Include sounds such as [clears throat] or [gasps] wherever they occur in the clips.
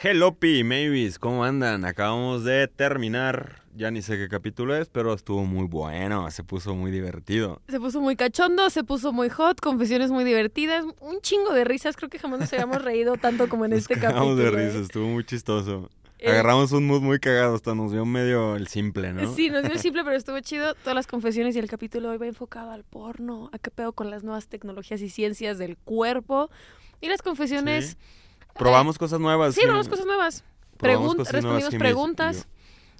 Hello, P, Mavis, ¿cómo andan? Acabamos de terminar, ya ni sé qué capítulo es, pero estuvo muy bueno, se puso muy divertido. Se puso muy cachondo, se puso muy hot, confesiones muy divertidas, un chingo de risas. Creo que jamás nos habíamos reído tanto como en Nos este capítulo. de ¿eh? risa, estuvo muy chistoso. Eh, Agarramos un mood muy cagado, hasta nos dio medio el simple, ¿no? Sí, nos dio el simple, pero estuvo chido. Todas las confesiones y el capítulo hoy va enfocado al porno, a qué pedo con las nuevas tecnologías y ciencias del cuerpo. Y las confesiones. Probamos cosas nuevas. Sí, probamos cosas nuevas. Probamos Pregun- cosas respondimos nuevas, preguntas,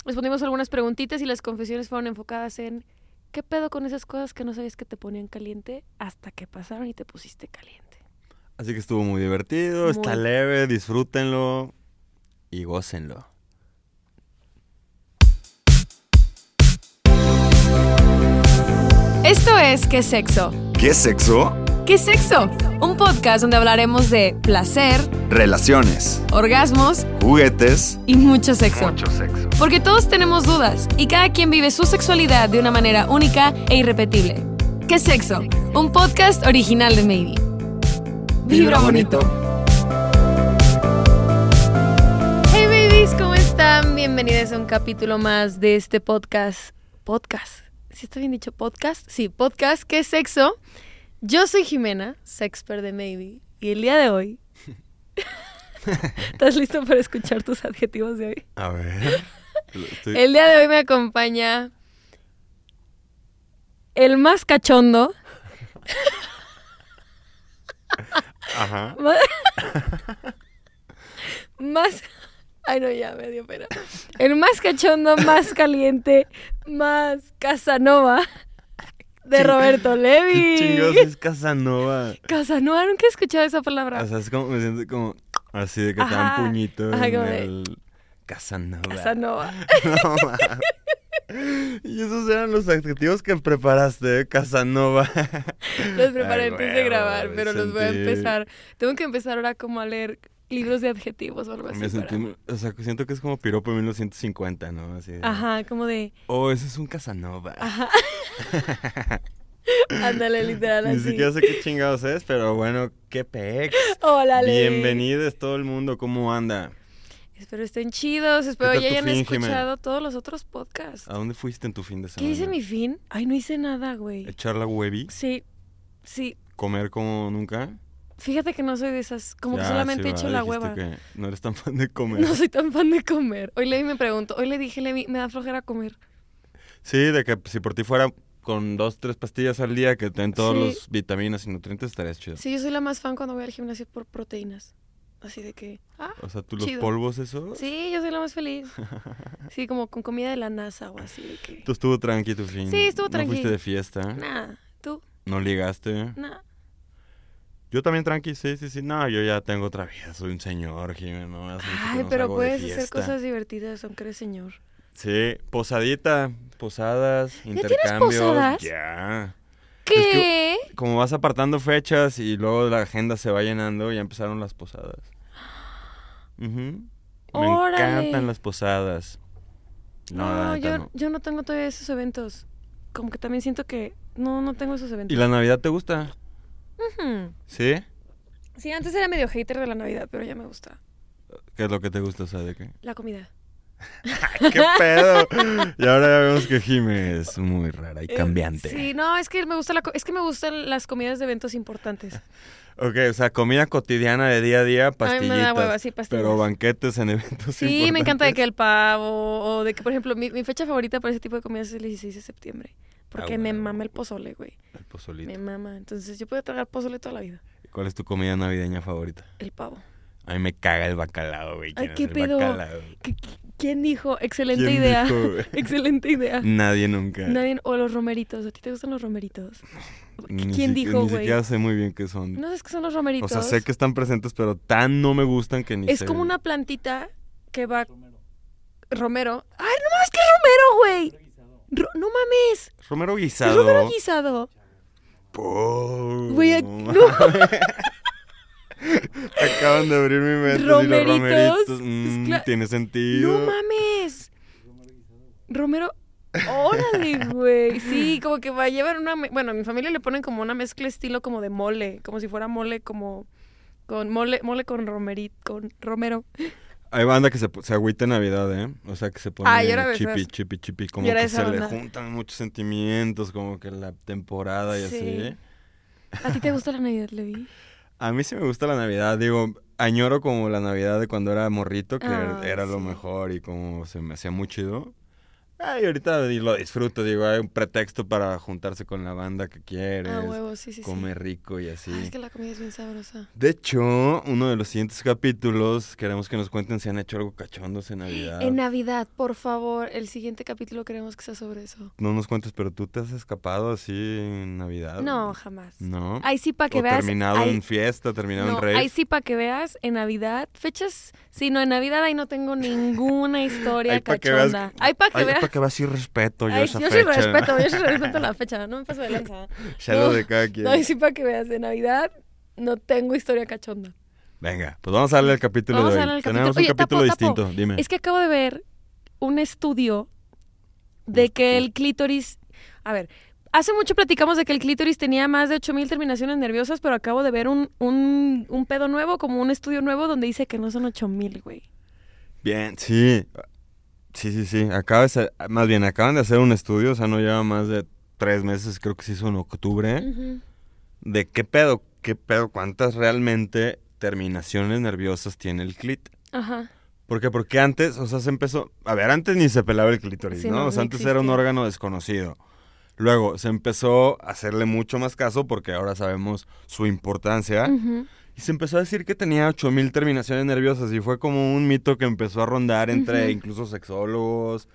respondimos algunas preguntitas y las confesiones fueron enfocadas en qué pedo con esas cosas que no sabías que te ponían caliente hasta que pasaron y te pusiste caliente. Así que estuvo muy divertido, está leve, disfrútenlo y gócenlo. Esto es ¿Qué sexo? ¿Qué sexo? ¿Qué sexo? Un podcast donde hablaremos de placer, Relaciones, orgasmos juguetes, y mucho sexo. sexo. Porque todos tenemos dudas y cada quien vive su sexualidad de una manera única e irrepetible. ¿Qué sexo? Un podcast original de Maybe. Vibra bonito. Hey babies, ¿cómo están? Bienvenidos a un capítulo más de este podcast. Podcast. ¿Sí está bien dicho podcast? Sí, podcast. ¿Qué sexo? Yo soy Jimena, sexpert de Maybe, y el día de hoy... [laughs] ¿Estás listo para escuchar tus adjetivos de hoy? A ver. estoy- El día de hoy me acompaña el más cachondo, Ajá. más, [laughs] más- ay no ya me dio pena, el más cachondo, más caliente, más Casanova de Roberto ¿Qué [laughs] Levi. chingados es Casanova? Casanova, nunca he escuchado esa palabra. O sea, es como, me siento como así de que te dan puñito Ajá, en de- el Casanova. Casanova. [laughs] No. Y esos eran los adjetivos que preparaste, ¿eh? Casanova. Los preparé Ay, antes de grabar, pero los voy a empezar. Tengo que empezar ahora como a leer libros de adjetivos o algo así. Me sentí, para- o sea, siento que es como piropo 1950, ¿no? Así de, Ajá, como de... Oh, ese es un Casanova. Ajá. [laughs] Ándale, literal Ni siquiera sé qué chingados es, pero bueno, qué pex. [laughs] Hola. Bienvenidos todo el mundo, ¿cómo anda? Espero estén chidos, espero ya hayan fin, Jimena? escuchado todos los otros podcasts. ¿A dónde fuiste en tu fin de ¿Qué semana? hice mi fin? Ay, no hice nada, güey. ¿Echar la huevi? Sí, sí. ¿Comer como nunca? Fíjate que no soy de esas, como que solamente sí, echo ¿verdad? la hueva. que no eres tan fan de [laughs] comer. No soy tan fan de comer. Hoy Levi me preguntó, hoy le dije, Levi, me da flojera comer. Sí, de que si por ti fuera con dos, tres pastillas al día que te den todos Sí. los vitaminas y nutrientes, estarías chido. Sí, yo soy la más fan cuando voy al gimnasio por proteínas. Así de que, ah, O sea, tú los polvos, eso. sí, yo soy la más feliz. [laughs] Sí, como con comida de la NASA o así de que... Tú estuvo tranqui tu fin. Sí, estuvo No tranqui. fuiste de fiesta. Nah, tú, No ligaste. nah. Yo también tranqui, sí, sí, sí. No, yo ya tengo otra vida. Soy un señor, Jimena. No, Ay, no pero puedes hacer cosas divertidas aunque eres señor. Sí, posadita, posadas, tienes intercambios. posadas? Ya. ¿Qué? Como vas apartando fechas y luego la agenda se va llenando, ya empezaron las posadas. Ujú. Me Órale. encantan las posadas. No, yo, no. yo no tengo todavía esos eventos. Como que también siento que no, no tengo esos ¿Y eventos. la Navidad te gusta? ¿Sí? Sí, antes era medio hater de la Navidad, pero ya me gusta. ¿Qué es lo que te gusta? O sea, ¿de qué? La comida. [laughs] ¡Qué pedo! y ahora ya vemos que Jime es muy rara y Eh, cambiante. Sí, no, es que me gusta la es que me gustan las comidas de eventos importantes. [laughs] Ok, o sea, comida cotidiana de día a día, pastillitas. me da hueva, sí, pastillas. Pero banquetes en eventos Sí, me encanta de que el pavo o de que, por ejemplo, mi, mi fecha favorita para ese tipo de comidas es el 16 de septiembre. Porque Ah, me bueno. mama el pozole, güey. El pozolito. Me mama. Entonces yo puedo tragar pozole toda la vida. ¿Cuál es tu comida navideña favorita? El pavo. A mí me caga el bacalao, güey. Ay, ¿Quién qué pedo. ¿Quién dijo? Excelente ¿Quién idea. dijo? [laughs] Excelente idea. Nadie nunca. Nadie, o los romeritos. ¿A ti te gustan los romeritos? Ni ¿Quién dijo, Ni güey? siquiera sé muy bien qué son. No sabes qué son los o romeritos. sea, sé que están presentes, pero tan no me gustan que ni es sé. como una plantita que va. Romero. ¡Ay, no mames, que es romero, güey! Ro- no mames. Romero guisado. romero guisado. Güey, ac- [laughs] no. [laughs] Acaban de abrir mi mente. y los Romeritos, pues, mm, tiene sentido. No mames. Romero. Órale, güey. Sí, como que va a llevar una. Bueno, a mi familia le ponen como una mezcla estilo como de mole. Como si fuera mole, como. Con mole, mole con romerit, con romero. Hay banda que se, se agüita en Navidad, ¿eh? O sea, que se pone Ah, chipi, chipi, chipi. Como que se le juntan muchos sentimientos, como que la temporada y Sí. así. ¿A ti te gusta la Navidad, Levi? A mí sí me gusta la Navidad, digo, añoro como la Navidad de cuando era morrito, que Ah, era lo mejor y como se me hacía muy chido. Ay, ahorita lo disfruto, digo, hay un pretexto para juntarse con la banda que quieres, Ah, huevo, sí, sí, sí. comer rico y así. Ay, es que la comida es bien sabrosa. De hecho, uno de los siguientes capítulos queremos que nos cuenten si han hecho algo cachondos en Navidad. En Navidad, por favor, el siguiente capítulo queremos que sea sobre eso. No nos cuentes, pero tú te has escapado así en Navidad. No, jamás. ¿No? Ahí sí para que o veas. terminado ahí- en fiesta, terminado no, en rave. ahí sí para que veas en Navidad, fechas, sí, no, en Navidad ahí no tengo ninguna [laughs] historia Ahí pa' que veas- cachonda. Ahí para que veas. Que veas y respeto yo Ay, esa yo sí fecha. respeto, yo sí [laughs] respeto la fecha, no me paso de lanza. Lo No, de cada quien. No, ahí sí para que veas, de Navidad no tengo historia cachonda. Venga, pues vamos a darle al capítulo Vamos de a hoy. darle al Tenemos capítulo. un Oye, capítulo tapo, tapo. distinto, dime. Es que acabo de ver un estudio de que el clítoris. A ver, hace mucho platicamos de que el clítoris tenía más de 8000 terminaciones nerviosas, pero acabo de ver un, un, un pedo nuevo, como un estudio nuevo, donde dice que no son 8000, güey. Bien, sí. Sí, sí, sí. Acaba de ser- más bien, acaban de hacer un estudio, o sea, no lleva más de tres meses, creo que se hizo en octubre, de qué pedo, qué pedo, cuántas realmente terminaciones nerviosas tiene el clit. Ajá. ¿Por qué? Porque antes, o sea, se empezó... A ver, antes ni se pelaba el clítoris, Sí, ¿no? no, O sea, no antes era un órgano desconocido. Luego se empezó a hacerle mucho más caso porque ahora sabemos su importancia. Ujú. Y se empezó a decir que tenía 8000 terminaciones nerviosas y fue como un mito que empezó a rondar entre incluso sexólogos.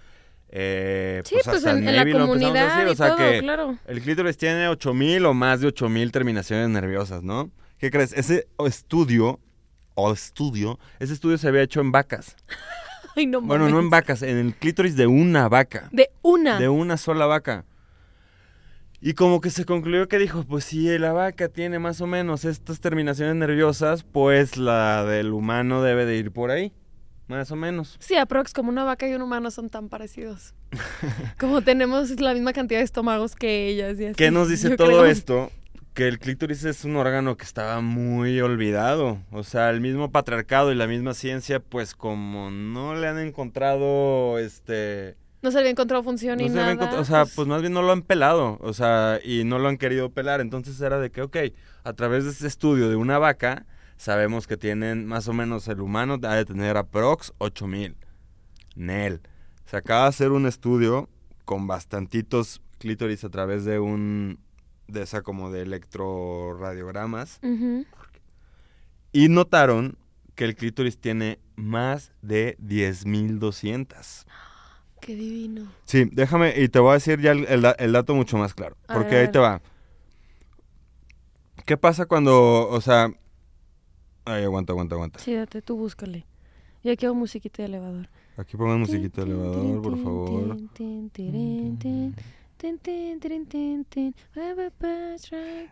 Eh, Sí, pues, pues, hasta en, en la comunidad decir, y o sea todo, que claro. el clítoris tiene 8000 o más de 8000 terminaciones nerviosas, ¿no? ¿Qué crees? Ese estudio, o estudio, ese estudio se había hecho en vacas. [laughs] Ay, no Bueno, no en vacas, en el clítoris de una vaca. De una. De una sola vaca. Y como que se concluyó que dijo, pues si la vaca tiene más o menos estas terminaciones nerviosas, pues la del humano debe de ir por ahí. Más o menos. Sí, aprox, como una vaca y un humano son tan parecidos. [laughs] como tenemos la misma cantidad de estómagos que ellas y así. ¿Qué nos dice todo creo. esto? Que el clítoris es un órgano que estaba muy olvidado. O sea, el mismo patriarcado y la misma ciencia, pues como no le han encontrado, este... No se le había encontrado función No ni se nada. había o sea, pues más bien no lo han pelado, o sea, y no lo han querido pelar. Entonces era de que, ok, a través de este estudio de una vaca, sabemos que tienen más o menos el humano ha de tener aprox 8000. Nel. Se acaba de hacer un estudio con bastantitos clítoris a través de un, de esa como de electroradiogramas, y notaron que el clítoris tiene más de 10.200. Qué divino. Sí, déjame, y te voy a decir ya el, el da- el dato mucho más claro. A Porque ver, ahí te va. ¿Qué pasa cuando, o sea... Ay, aguanta, aguanta, aguanta. Sí, date, tú búscale. Yo quiero musiquita de elevador. Aquí pongan musiquita de elevador, por favor.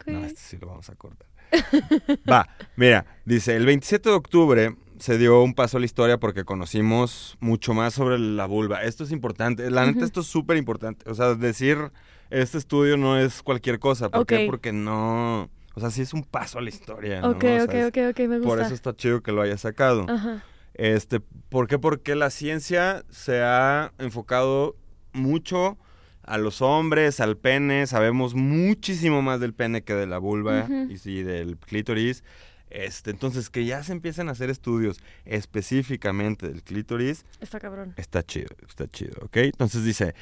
No, este sí lo vamos a cortar. Va, mira, dice, el 27 de octubre se dio un paso a la historia porque conocimos mucho más sobre la vulva. Esto es importante, la neta esto es súper importante. O sea, decir este estudio no es cualquier cosa. ¿Por qué? Porque no... O sea, sí es un paso a la historia. ¿no? Ok, O sea, ok, ok, ok, me gusta. Por eso está chido que lo haya sacado. Ajá. Este, ¿Por qué? Porque la ciencia se ha enfocado mucho a los hombres, al pene. Sabemos muchísimo más del pene que de la vulva y sí, del clítoris. Este, entonces, que ya se empiecen a hacer estudios específicamente del clítoris, Está cabrón. está chido, está chido, ¿ok? Entonces dice,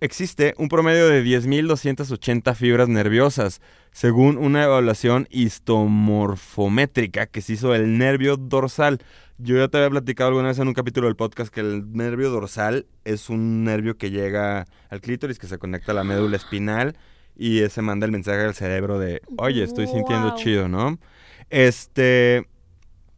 existe un promedio de 10.280 fibras nerviosas, según una evaluación histomorfométrica que se hizo del nervio dorsal. Yo ya te había platicado alguna vez en un capítulo del podcast que el nervio dorsal es un nervio que llega al clítoris, que se conecta a la médula espinal y ese manda el mensaje al cerebro de, oye, estoy sintiendo chido, ¿no? Este,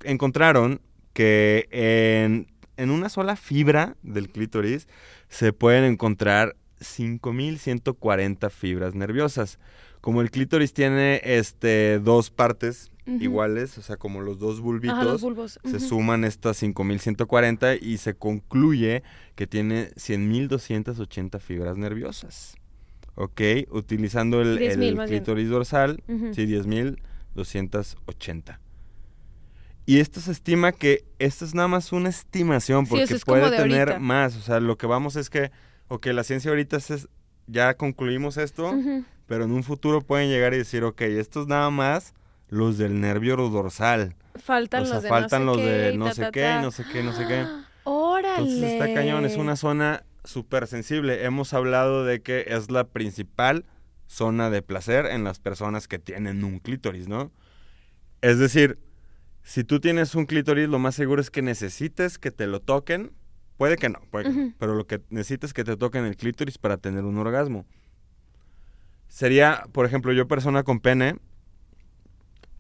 encontraron que en, en una sola fibra del clítoris se pueden encontrar 5140 fibras nerviosas. Como el clítoris tiene este dos partes iguales, o sea, como los dos bulbitos, Ajá, los bulbos. se Ujú. suman estas 5140 y se concluye que tiene 100.280 fibras nerviosas. ¿Ok? Utilizando el, 10,000 el bien. clítoris dorsal, Ujú. sí, 10.280. Y esto se estima que esto es nada más una estimación porque es puede de tener ahorita. más. O sea, lo que vamos es que, ok, la ciencia ahorita es, ya concluimos esto, pero en un futuro pueden llegar y decir, ok, estos nada más los del nervio dorsal. Faltan o sea, los de faltan no los sé qué, de no ta, sé ta, qué, ta. no sé qué, no sé qué. ¡Órale! Entonces está cañón, es una zona súper sensible. Hemos hablado de que es la principal zona de placer en las personas que tienen un clítoris, ¿no? Es decir, si tú tienes un clítoris, lo más seguro es que necesites que te lo toquen. Puede que no, puede que no, Ujú. pero lo que necesites es que te toquen el clítoris para tener un orgasmo. Sería, por ejemplo, yo persona con pene,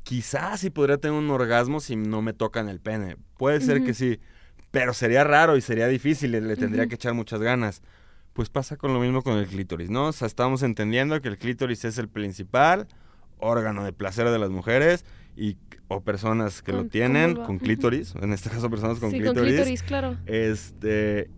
quizás sí podría tener un orgasmo si no me tocan el pene. Puede ser que sí, pero sería raro y sería difícil, le, le tendría que echar muchas ganas. Pues pasa con lo mismo con el clítoris, ¿no? O sea, estamos entendiendo que el clítoris es el principal órgano de placer de las mujeres y o personas que Con- lo tienen con clítoris, en este caso personas con sí, clítoris. con clítoris, claro. Este,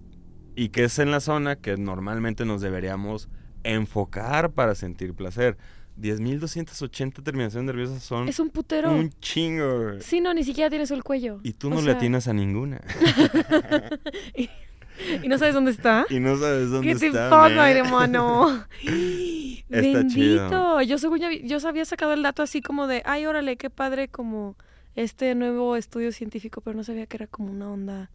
y que es en la zona que normalmente nos deberíamos enfocar para sentir placer. 10.280 terminaciones nerviosas son Es un putero. un chingo. Sí, no, ni siquiera tienes el cuello. Y tú O no le atinas a ninguna. ¿Y [laughs] [laughs] no sabes dónde está? y no sabes dónde ¿Qué te está. pasa, man. hermano? [laughs] Está [gasps] chido. Bendito. Yo según ya yo había sacado el dato así como de, ay, órale, qué padre como este nuevo estudio científico, pero no sabía que era como una onda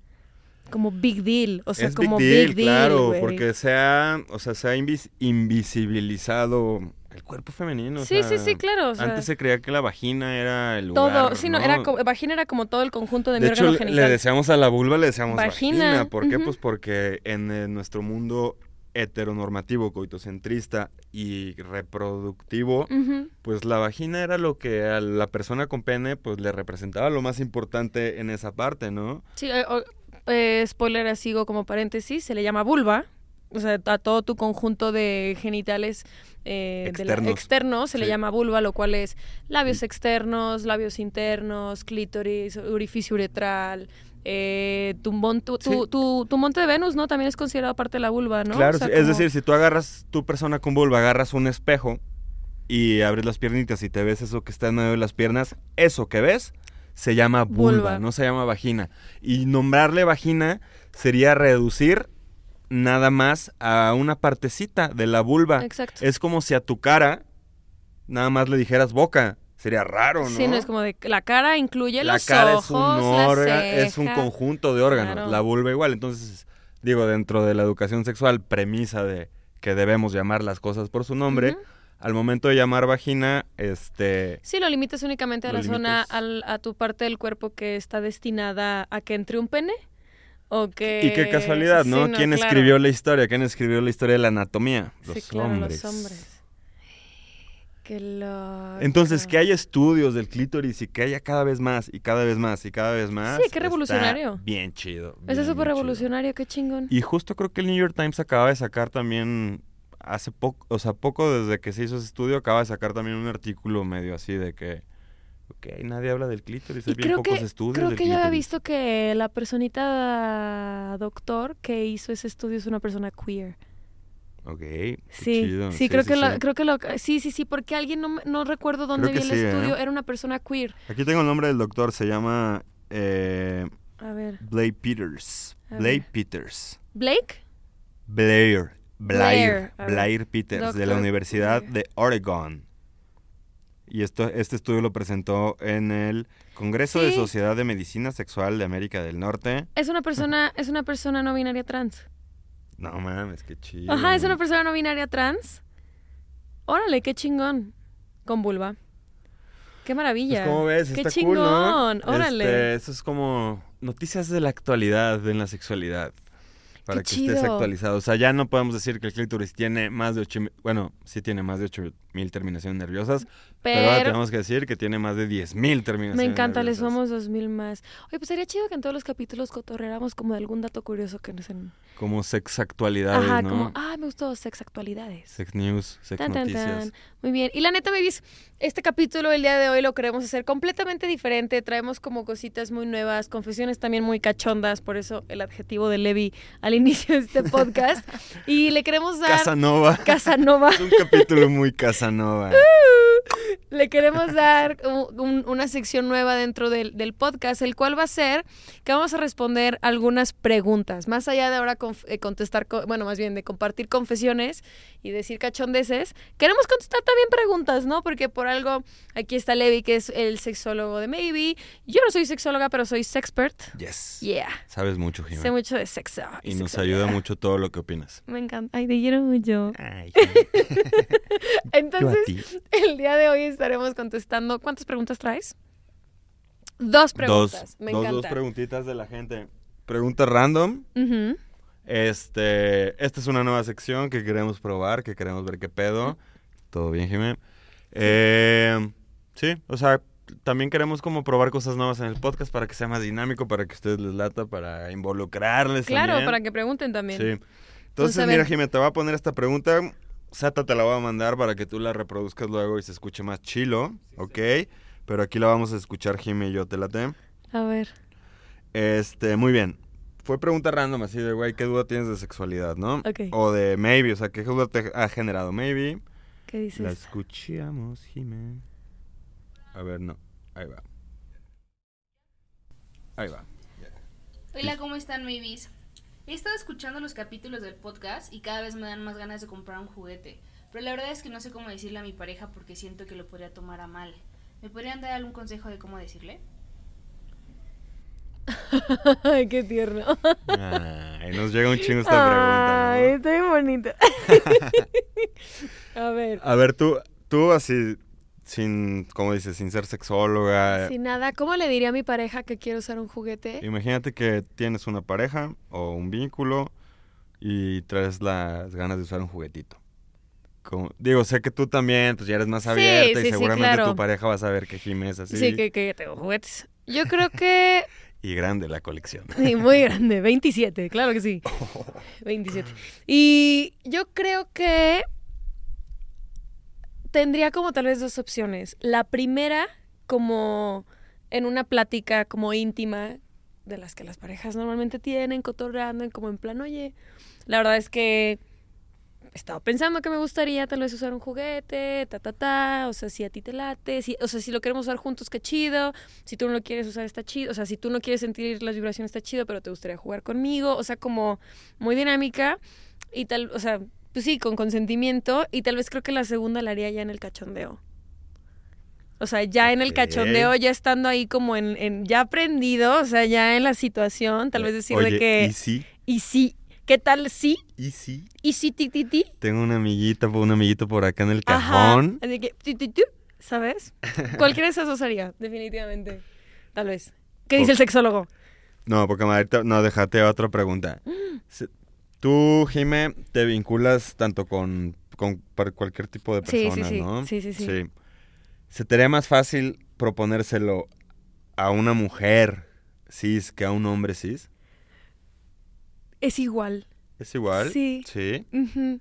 como big deal, o sea, es como big deal, big deal, claro, porque se ha, o sea, se ha invis- invisibilizado el cuerpo femenino. Sí, sí, sea, sí, claro, o sea, Antes se creía que la vagina era el lugar. todo, sí, no, era como, vagina era como todo el conjunto de, De mi hecho, órgano genital. le deseamos a la vulva, le deseamos Vagina, vagina. ¿Por qué? Pues porque en nuestro mundo heteronormativo, coitocentrista y reproductivo, pues la vagina era lo que a la persona con pene pues le representaba lo más importante en esa parte, ¿no? Sí, eh, eh, spoiler así como paréntesis, se le llama vulva. O sea, a todo tu conjunto de genitales eh, de la- Externos. se le llama vulva, lo cual es labios externos, labios internos, clítoris, orificio uretral, eh, tu, mon- tu, tu- monte de Venus, ¿no? También es considerado parte de la vulva, ¿no? Claro, O sea, sí, es como- decir, si tú agarras tu persona con vulva, agarras un espejo y abres las piernitas y te ves eso que está en medio de las piernas, eso que ves se llama vulva, Vulva. no se llama vagina. Y nombrarle vagina sería reducir nada más a una partecita de la vulva. Exacto. Es como si a tu cara nada más le dijeras boca. Sería raro, ¿no? Sí, no es como de la cara incluye la los cara ojos, es un es un conjunto de órganos, Claro. la vulva igual. Entonces, digo, dentro de la educación sexual, premisa de que debemos llamar las cosas por su nombre, al momento de llamar vagina, este, Sí, lo limitas únicamente a la zona, al- a tu parte del cuerpo que está destinada a que entre un pene. Y qué casualidad, Sí, ¿no? ¿Quién claro. escribió la historia? ¿Quién escribió la historia de la anatomía? Los sí, claro, hombres. los hombres. Qué loco. Entonces, que haya estudios del clítoris y que haya cada vez más y cada vez más y cada vez más. Sí, qué revolucionario. Bien chido. Eso bien, es súper chido. revolucionario, qué chingón. Y justo creo que el New York Times acaba de sacar también, hace poco, o sea, poco desde que se hizo ese estudio, acaba de sacar también un artículo medio así de que, ok, nadie habla del clítoris, hay bien creo pocos que, estudios creo del que yo había visto que la personita doctor que hizo ese estudio es una persona queer. Ok, qué Sí, chido, sí, creo que lo, sí. creo que lo, sí, sí, sí, porque alguien no, no recuerdo dónde vi que el sí, ¿eh? estudio, era una persona queer. Aquí tengo el nombre del doctor, se llama eh, A ver, Blake Peters. A Blake ver. Peters. Blake. Blair. Blair. Blair. Blair Peters, de la Doctor Universidad Blair. de Oregon. Y esto, este estudio lo presentó en el Congreso de. Sociedad de Medicina Sexual de América del Norte. Es una persona, [laughs] es una persona no binaria trans. No mames, qué chido. Ajá, es una persona no binaria trans. Órale, qué chingón. Con vulva. Qué maravilla. Pues, ¿Cómo ves? Qué Está chingón. cool, ¿no? Órale. Este, eso es como noticias de la actualidad en la sexualidad. Para Qué que estés chido. actualizado. O sea, ya no podemos decir que el clítoris tiene más de 8 bueno, sí tiene más de 8 mil terminaciones nerviosas, pero, ahora tenemos que decir que tiene más de 10 mil terminaciones me encanta, sumamos dos mil más. Oye, pues sería chido que en todos los capítulos cotorreáramos como de algún dato curioso que nos en... Como sex actualidades, Ajá, ¿no? como, ah, me gustó sex actualidades. Sex news, sex Tan, tan, noticias. tan. Muy bien. Y la neta, babies, este capítulo el día de hoy lo queremos hacer completamente diferente. Traemos como cositas muy nuevas, confesiones también muy cachondas, por eso el adjetivo de Levi al [laughs] inicio de este podcast. y le queremos dar Casanova. Casanova. [laughs] es un capítulo muy Casanova. [laughs] [laughs] le queremos dar un- un- una sección nueva dentro del, del podcast, el cual va a ser que vamos a responder algunas preguntas. Más allá de ahora conf- eh, contestar, co- bueno, más bien de compartir confesiones y decir cachondeces, queremos contestar también preguntas, ¿no? Porque por algo aquí está Levi, que es el sexólogo de Maybe. Yo no soy sexóloga, pero soy sexpert. Yes. Yeah. Sabes mucho, Sé Jimena. mucho de sexo. Y nos sexualidad. ayuda mucho todo lo que opinas. Me encanta. Ay, te quiero mucho. Ay, [laughs] Entonces, el día de hoy estaremos contestando. ¿Cuántas preguntas traes? Dos preguntas. Dos, Me dos, encanta. dos preguntitas de la gente. Preguntas random. Este, esta es una nueva sección que queremos probar, que queremos ver qué pedo. Todo bien, Jimé. Eh, sí, o sea, también queremos como probar cosas nuevas en el podcast para que sea más dinámico, para que a ustedes les lata, para involucrarles Claro, también. para que pregunten también. Sí. Entonces, mira. Jimé, te voy a poner esta pregunta. Sata te la voy a mandar para que tú la reproduzcas luego y se escuche más chilo, ¿ok? Pero aquí la vamos a escuchar, Jimé y yo, te late. A ver. Este, muy bien. Fue pregunta random, así de, güey, ¿qué duda tienes de sexualidad, no? Ok. O de maybe, o sea, ¿qué duda te ha generado? Maybe. ¿Qué dices? La escuchamos, Jimé. A ver, no. Ahí va. Ahí va. Hola, ¿cómo están, babies? He estado escuchando los capítulos del podcast y cada vez me dan más ganas de comprar un juguete. Pero la verdad es que no sé cómo decirle a mi pareja porque siento que lo podría tomar a mal. ¿Me podrían dar algún consejo de cómo decirle? [laughs] Ay, qué tierno. Ay, nos llega un chingo esta pregunta. Ay, bien bonito. [laughs] A ver. A ver, tú, tú así, sin, como dices, sin ser sexóloga. Sin nada, ¿cómo le diría a mi pareja que quiero usar un juguete? Imagínate que tienes una pareja o un vínculo y traes las ganas de usar un juguetito. Como- digo, sé que tú también, pues ya eres más Sí, abierta sí, y sí, seguramente claro. tu pareja va a saber que Jimé es así. Sí, que, que tengo juguetes. Yo creo que [laughs] Y grande la colección. [laughs] Sí, muy grande, 27, claro que sí. [laughs] 27. Y yo creo que tendría como tal vez dos opciones. La primera, como en una plática como íntima de las que las parejas normalmente tienen, cotorreando, como en plan, oye, la verdad es que he estado pensando que me gustaría tal vez usar un juguete, ta, ta, ta, o sea, si a ti te late, si, o sea, si lo queremos usar juntos, qué chido, si tú no lo quieres usar, está chido, o sea, si tú no quieres sentir las vibraciones, está chido, pero te gustaría jugar conmigo, o sea, como muy dinámica y tal, o sea, pues sí, con consentimiento, y tal vez creo que la segunda la haría ya en el cachondeo. O sea, ya en el cachondeo, ya estando ahí como en, en- ya aprendido, o sea, ya en la situación, tal vez decir Oye, de que, ¿y sí? y sí, ¿qué tal sí? ¿Y sí? Y sí, ti, ti, ti. Tengo una amiguita, un amiguito por acá en el Ajá. cajón. Así que, tu, ¿sabes? [laughs] Cualquiera de esas dos haría, definitivamente. Tal vez. ¿Qué dice el sexólogo? No, porque ahorita, no, déjate otra pregunta. Tú, Jime, te vinculas tanto con, con para cualquier tipo de Sí, sí, personas, sí. ¿no? Sí, sí, sí. ¿Se te haría más fácil proponérselo a una mujer cis que a un hombre cis? Es igual. ¿Es igual? Sí. Sí. Ujú.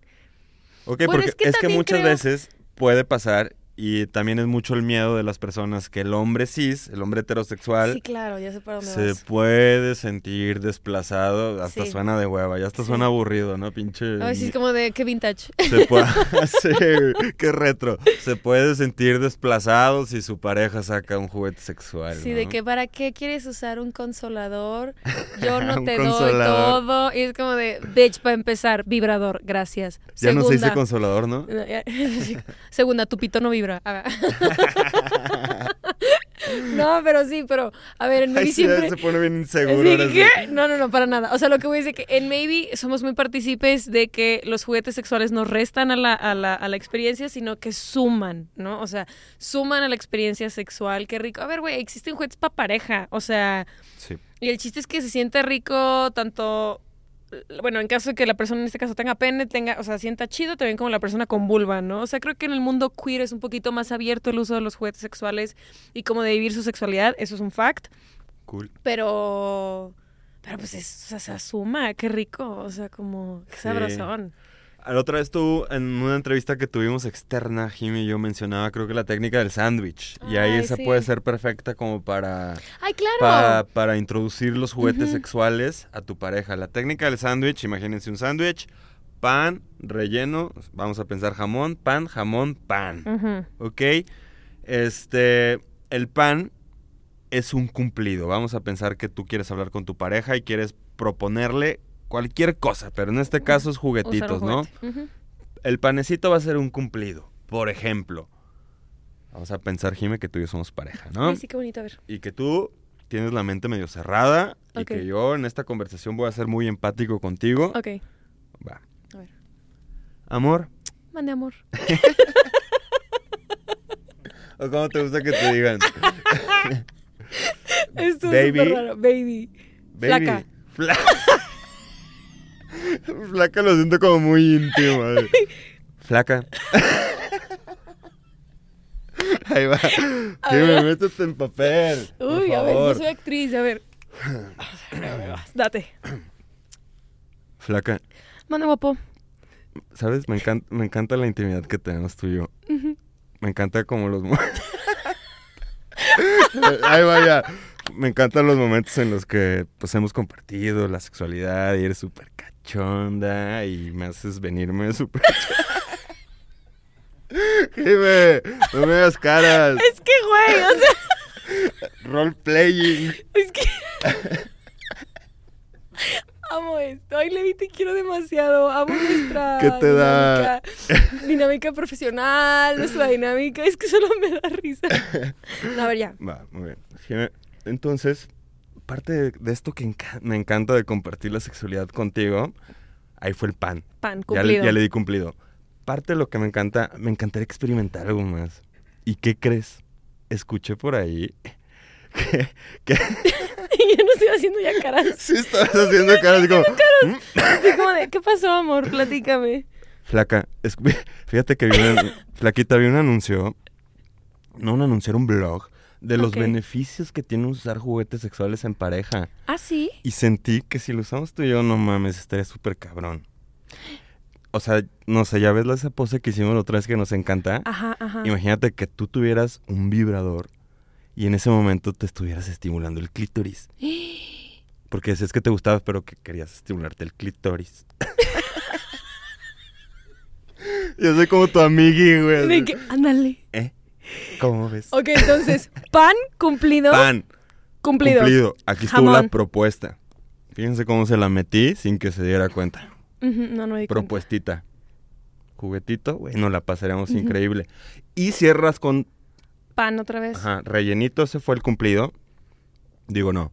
Ok, Bueno, porque es que es que también muchas creo- veces puede pasar y también es mucho el miedo de las personas que el hombre cis, el hombre heterosexual, Sí, claro, ya sé para dónde se vas. puede sentir desplazado, hasta Sí. suena de hueva, ya hasta Sí. suena aburrido, ¿no? Pinche... Ay, sí, es como de qué vintage. Se puede... [laughs] [laughs] sí, qué retro. Se puede sentir desplazado si su pareja saca un juguete sexual, Sí, ¿no? de que para qué quieres usar un consolador, yo [laughs] no te doy todo. Y es como de, bitch, para empezar, vibrador, gracias. Ya no se dice consolador, ¿no? Segunda, tu pito no vibra. [laughs] No, pero sí, pero a ver, en Ay, Maybe siempre. se pone bien inseguro. Sí. ¿qué? No, no, no, para nada. O sea, lo que voy a decir es que en Maybe somos muy partícipes de que los juguetes sexuales no restan a la, a la, a la experiencia, sino que suman, ¿no? O sea, suman a la experiencia sexual. Qué rico. A ver, güey, existen juguetes para pareja. O sea, Sí. y el chiste es que se siente rico tanto, bueno, en caso de que la persona en este caso tenga pene, tenga, o sea, sienta chido también como la persona con vulva, ¿no? O sea, creo que en el mundo queer es un poquito más abierto el uso de los juguetes sexuales y como de vivir su sexualidad, eso es un fact, Cool. pero, pero pues es, o sea, se asuma, qué rico, o sea, como, qué Sí. sabrosón. La otra vez tú, en una entrevista que tuvimos externa, Jimmy y yo mencionaba, creo que la técnica del sándwich. Y ahí Ay, esa sí. puede ser perfecta como para, Ay, claro. pa- para introducir los juguetes sexuales a tu pareja. La técnica del sándwich, imagínense un sándwich, pan, relleno, vamos a pensar jamón, pan, jamón, pan. Ujú. ¿Ok? Este, el pan es un cumplido. Vamos a pensar que tú quieres hablar con tu pareja y quieres proponerle cualquier cosa, pero en este caso es juguetitos, ¿no? El panecito va a ser un cumplido. Por ejemplo, vamos a pensar, Jime, que tú y yo somos pareja, ¿no? Ay, sí, qué bonito, a ver. Y que tú tienes la mente medio cerrada y que yo en esta conversación voy a ser muy empático contigo. Ok, Va. a ver. Amor, Mande amor. [laughs] ¿o cómo te gusta que te digan? [laughs] Esto Baby. es raro. Baby. Baby. Flaca. Fla- [laughs] Flaca lo siento como muy íntimo. eh. [laughs] Flaca. Ahí va. Sí, me métete en papel. Uy, a ver, yo soy actriz, a ver. [clears throat] Date. Flaca, Mande guapo. ¿sabes? Me encanta, me encanta la intimidad que tenemos tú y yo. Me encanta como los... mo- [laughs] Ahí vaya. Me encantan los momentos en los que pues hemos compartido la sexualidad y eres súper cachonda y me haces venirme [laughs] súper... [laughs] Jime, no me hagas caras. Es que, güey, o sea, [laughs] Role playing. es que. Amo esto. Ay, Levi, te quiero demasiado. Amo nuestra. ¿Qué te da? Dinámica, dinámica profesional, nuestra dinámica. Es que solo me da risa. No, a ver, ya. Va, muy bien. Entonces, parte de, de esto que enca- me encanta de compartir la sexualidad contigo, ahí fue el pan. Pan, Ya le, cumplido. ya le di cumplido. Parte de lo que me encanta, me encantaría experimentar algo más. ¿Y qué crees? Escuché por ahí [laughs] que, que [laughs] Y yo no estoy haciendo ya caras. sí estabas haciendo caras así como. Estoy como de, ¿qué pasó, amor? Platícame. Flaca, es- [laughs] fíjate que vi una, Flaquita, vi un anuncio, no un anuncio, era un blog, de los beneficios que tiene usar juguetes sexuales en pareja. ¿Ah, sí? Y sentí que si lo usamos tú y yo, no mames, estaría súper cabrón. O sea, no sé, ya ves la- esa pose que hicimos la otra vez que nos encanta. Ajá, ajá. Imagínate que tú tuvieras un vibrador y en ese momento te estuvieras estimulando el clítoris. [gasps] Porque decías que te gustaba, pero que querías estimularte el clítoris. [laughs] [laughs] Yo soy como tu amigui, güey. De que, ándale. ¿Eh? ¿Cómo ves? Ok, entonces, pan, cumplido. Pan. Cumplido. Cumplido. Aquí estuvo la propuesta. Fíjense cómo se la metí sin que se diera cuenta. No, no di cuenta. Propuestita. Juguetito, bueno, la pasaremos increíble. Y cierras con Pan otra vez. Ajá, rellenito, ese fue el cumplido. Digo, no.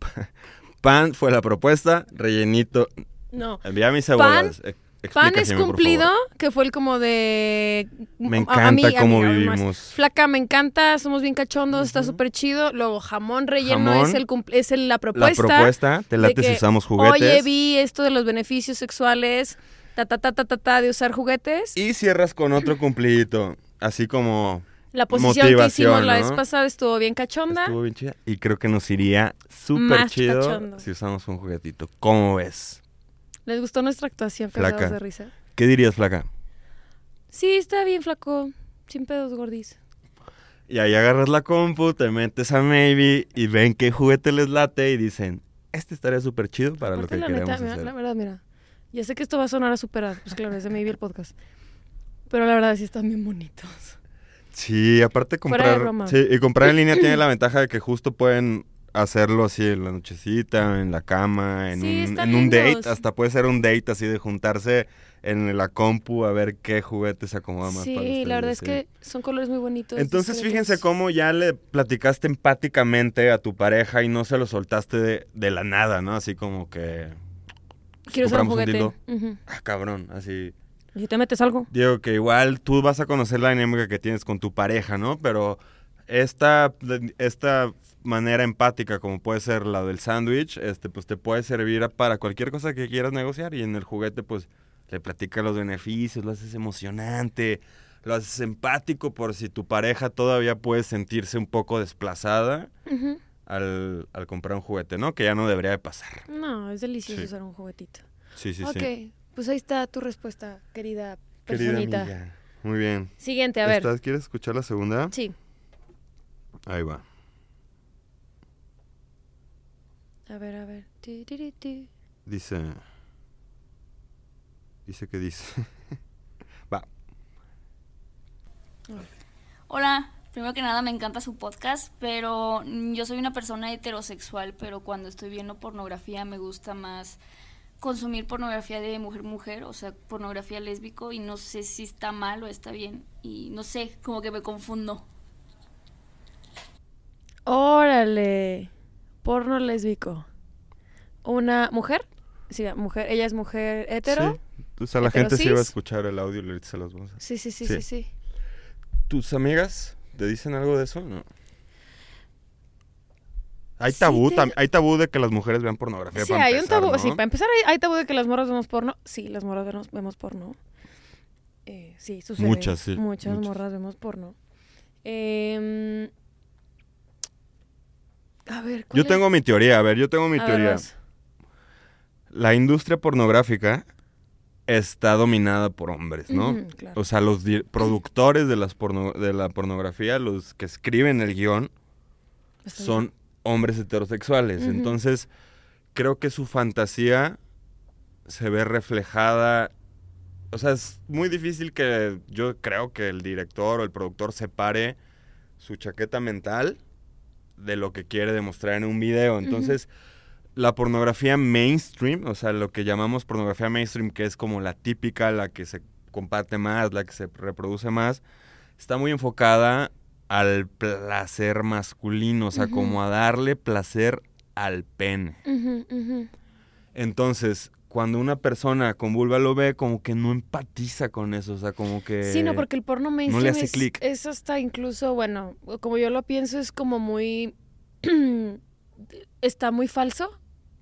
[laughs] Pan fue la propuesta, rellenito. No. Envía mis. Ex- Pan es cumplido, que fue el como de... Me encanta mí- a mí, cómo a mí más. vivimos. Flaca, me encanta, somos bien cachondos, está súper chido. Luego, jamón relleno Jamón. es, el, es el- la La propuesta. propuesta, te de late si usamos juguetes. Oye, vi esto de los beneficios sexuales, ta, ta, ta, ta, ta, ta, de usar juguetes. Y cierras con otro cumplidito. Así como la posición que hicimos la vez pasada estuvo bien cachonda. estuvo bien chida. Y creo que nos iría súper chido cachondo. si usamos un juguetito. ¿Cómo ves? ¿Les gustó nuestra actuación? Flaca. De risa. ¿Qué dirías, flaca? Sí, está bien, flaco. Sin pedos, gordis. Y ahí agarras la compu, te metes a Maybe y ven qué juguete les late y dicen, este estaría súper chido para lo que queremos neta, hacer. la verdad, mira. Ya sé que esto va a sonar a superar. Pues claro, es de Maybe el podcast. Pero la verdad sí están bien bonitos. Sí, aparte comprar, sí, y comprar en línea tiene [coughs] la ventaja de que justo pueden hacerlo así en la nochecita, en la cama, en, Sí, un, en un date, hasta puede ser un date así de juntarse en la compu a ver qué juguete se acomoda más para Sí, ustedes. la verdad es que son colores muy bonitos. Entonces fíjense cómo ya le platicaste empáticamente a tu pareja y no se lo soltaste de, de la nada, ¿no? Así como que, Quiero usar un juguete. ah, cabrón, así. ¿Y si te metes algo? Digo que igual tú vas a conocer la dinámica que tienes con tu pareja, ¿no? Pero esta, esta manera empática, como puede ser la del sándwich, este, pues te puede servir para cualquier cosa que quieras negociar. Y en el juguete, pues, le platicas los beneficios, lo haces emocionante, lo haces empático por si tu pareja todavía puede sentirse un poco desplazada al, al comprar un juguete, ¿no? Que ya no debería de pasar. No, es delicioso Sí. usar un juguetito. Sí, sí, ok, sí. pues ahí está tu respuesta, querida Querida personita. amiga. Muy bien. Siguiente, a ver. ¿Estás- ¿Quieres escuchar la segunda? Sí. Ahí va. A ver, a ver. Dice. Dice que dice. [laughs] Va. Hola, Primero que nada me encanta su podcast, pero yo soy una persona heterosexual, pero cuando estoy viendo pornografía me gusta más consumir pornografía de mujer-mujer, o sea, pornografía lésbico, y no sé si está mal o está bien, y no sé, como que me confundo. Órale. Porno lésbico. Una mujer. Sí, mujer. Ella es mujer hetero. Sí. O sea, la gente sí va a escuchar el audio y ahorita se los vamos a... Sí, sí, sí, Sí. sí, sí. ¿Tus amigas te dicen algo de eso? No. Hay Sí tabú, te- tam- hay tabú de que las mujeres vean pornografía. Sí, para hay un tabú. ¿no? Sí, para empezar, hay, hay tabú de que las morras vemos porno. Sí, las morras vemos, vemos porno. Eh, sí, sucede. Muchas, sí, Muchas muchas. morras vemos porno. Em, a ver, ¿cuál Yo es? tengo mi teoría, a ver, yo tengo mi A teoría. La industria pornográfica está dominada por hombres, ¿no? Claro. O sea, los productores de, las porno- de la pornografía, los que escriben el guion, bien. son hombres heterosexuales. Entonces, creo que su fantasía se ve reflejada. O sea, es muy difícil que yo creo que el director o el productor separe su chaqueta mental de lo que quiere demostrar en un video. Entonces, la pornografía mainstream, o sea, lo que llamamos pornografía mainstream, que es como la típica, la que se comparte más, la que se reproduce más, está muy enfocada al placer masculino, o sea, como a darle placer al pene. Entonces, cuando una persona con vulva lo ve, como que no empatiza con eso, o sea, como que... Sí, no, porque el porno mainstream hace es, clic. es hasta incluso, bueno, como yo lo pienso, es como muy... [clears throat] está muy falso.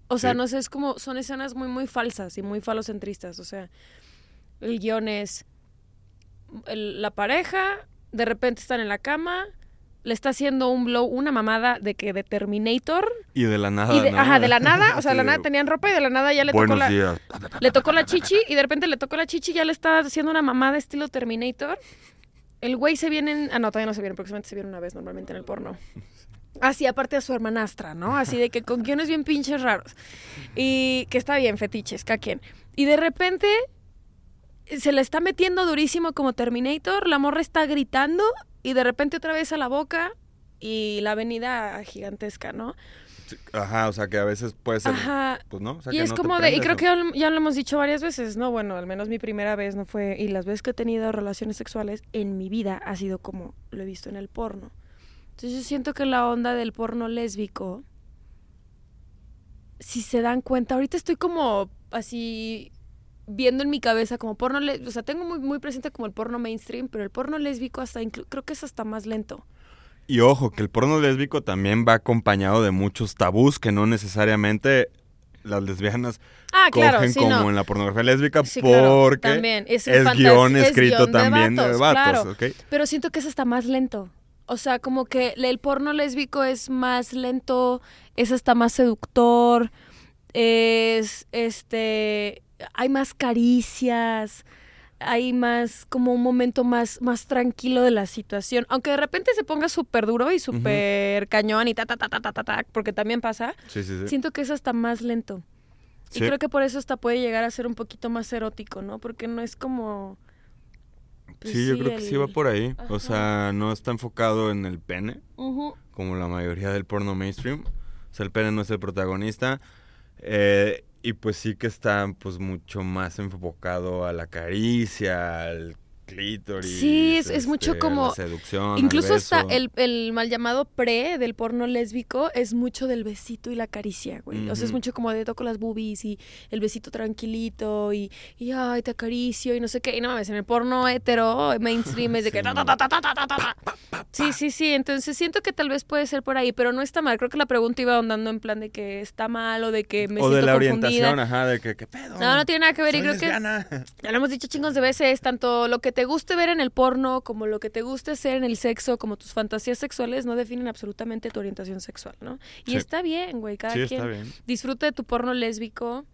O sea, Sí. no sé, es como, son escenas muy, muy falsas y muy falocentristas. O sea, el guion es el- la pareja, de repente están en la cama, le está haciendo un blow, una mamada de que de Terminator. Y de la nada, y de, ¿no? ajá, de la nada, o [laughs] sea, de la nada tenían ropa y de la nada ya le tocó Buenos la... días. Le tocó la chichi y de repente le tocó la chichi y ya le está haciendo una mamada estilo Terminator. El güey se viene... en- Ah, no, todavía no se viene, porque solamente se viene una vez normalmente en el porno. Así, aparte de su hermanastra, ¿no? Así de que con guiones bien pinches raros. Y que está bien, fetiches, cada quien. Y de repente se le está metiendo durísimo como Terminator, la morra está gritando y de repente otra vez a la boca y la avenida gigantesca, ¿no? Ajá, o sea, que a veces puede ser... Ajá, Pues no, o sea, y que es no te como de, y creo ¿no? que ya lo hemos dicho varias veces, ¿no? Bueno, al menos mi primera vez no fue, y las veces que he tenido relaciones sexuales en mi vida ha sido como lo he visto en el porno. Entonces yo siento que la onda del porno lésbico, si se dan cuenta, ahorita estoy como así viendo en mi cabeza como porno, o sea, tengo muy, muy presente como el porno mainstream, pero el porno lésbico hasta, creo que es hasta más lento. Y ojo, que el porno lésbico también va acompañado de muchos tabús que no necesariamente las lesbianas Ah, claro, cogen sí, como no. en la pornografía lésbica Sí, claro, porque también. Es guion es escrito guion también de vatos, vatos, claro. ¿ok? Pero siento que es hasta más lento. O sea, como que el porno lésbico es más lento, es hasta más seductor, es este hay más caricias, hay más como un momento más más tranquilo de la situación, aunque de repente se ponga súper duro y súper cañón y ta ta ta ta ta ta ta, porque también pasa. Sí, sí, sí. Siento que es hasta más lento. Y creo que por eso hasta puede llegar a ser un poquito más erótico, ¿no? Porque no es como pues Sí, yo creo que sí va por ahí. Ajá. O sea, no está enfocado en el pene, como la mayoría del porno mainstream. O sea, el pene no es el protagonista. Eh, y pues sí que está pues mucho más enfocado a la caricia, al clítoris. Sí, es- es mucho este, como- seducción. Incluso hasta el, el mal llamado pre del porno lésbico es mucho del besito y la caricia, güey. O sea, es mucho como de toco las boobies y el besito tranquilito y, y ay, te acaricio y no sé qué. Y no mames, en el porno hetero mainstream es de que Sí. Sí, sí. Entonces siento que tal vez puede ser por ahí, pero no está mal. Creo que la pregunta iba ahondando en plan de que está mal o de que me o de la confundida. orientación, ajá, de que, ¿qué pedo? No, no tiene nada que ver. Y creo que ya lo hemos dicho chingos de veces, tanto lo que te guste ver en el porno como lo que te guste hacer en el sexo, como tus fantasías sexuales, no definen absolutamente tu orientación sexual, ¿no? Y Sí. está bien, güey, cada Sí, quien bien. disfruta de tu porno lésbico,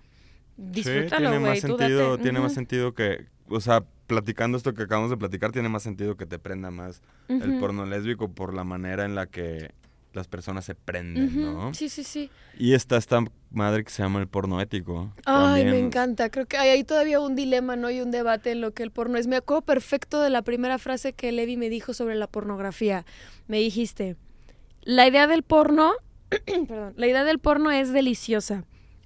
Sí, disfrútalo, tiene güey, más sentido, date. tiene más sentido que, o sea, platicando esto que acabamos de platicar, tiene más sentido que te prenda más el porno lésbico por la manera en la que las personas se prenden, ¿no? Sí, sí, sí. Y está esta madre que se llama el porno ético. Ay, me encanta. Creo que hay ahí todavía un dilema, ¿no? Y un debate en lo que el porno es. Me acuerdo perfecto de la primera frase que Levi me dijo sobre la pornografía. Me dijiste, la idea del porno, [clears throat] perdón, la idea del porno es deliciosa.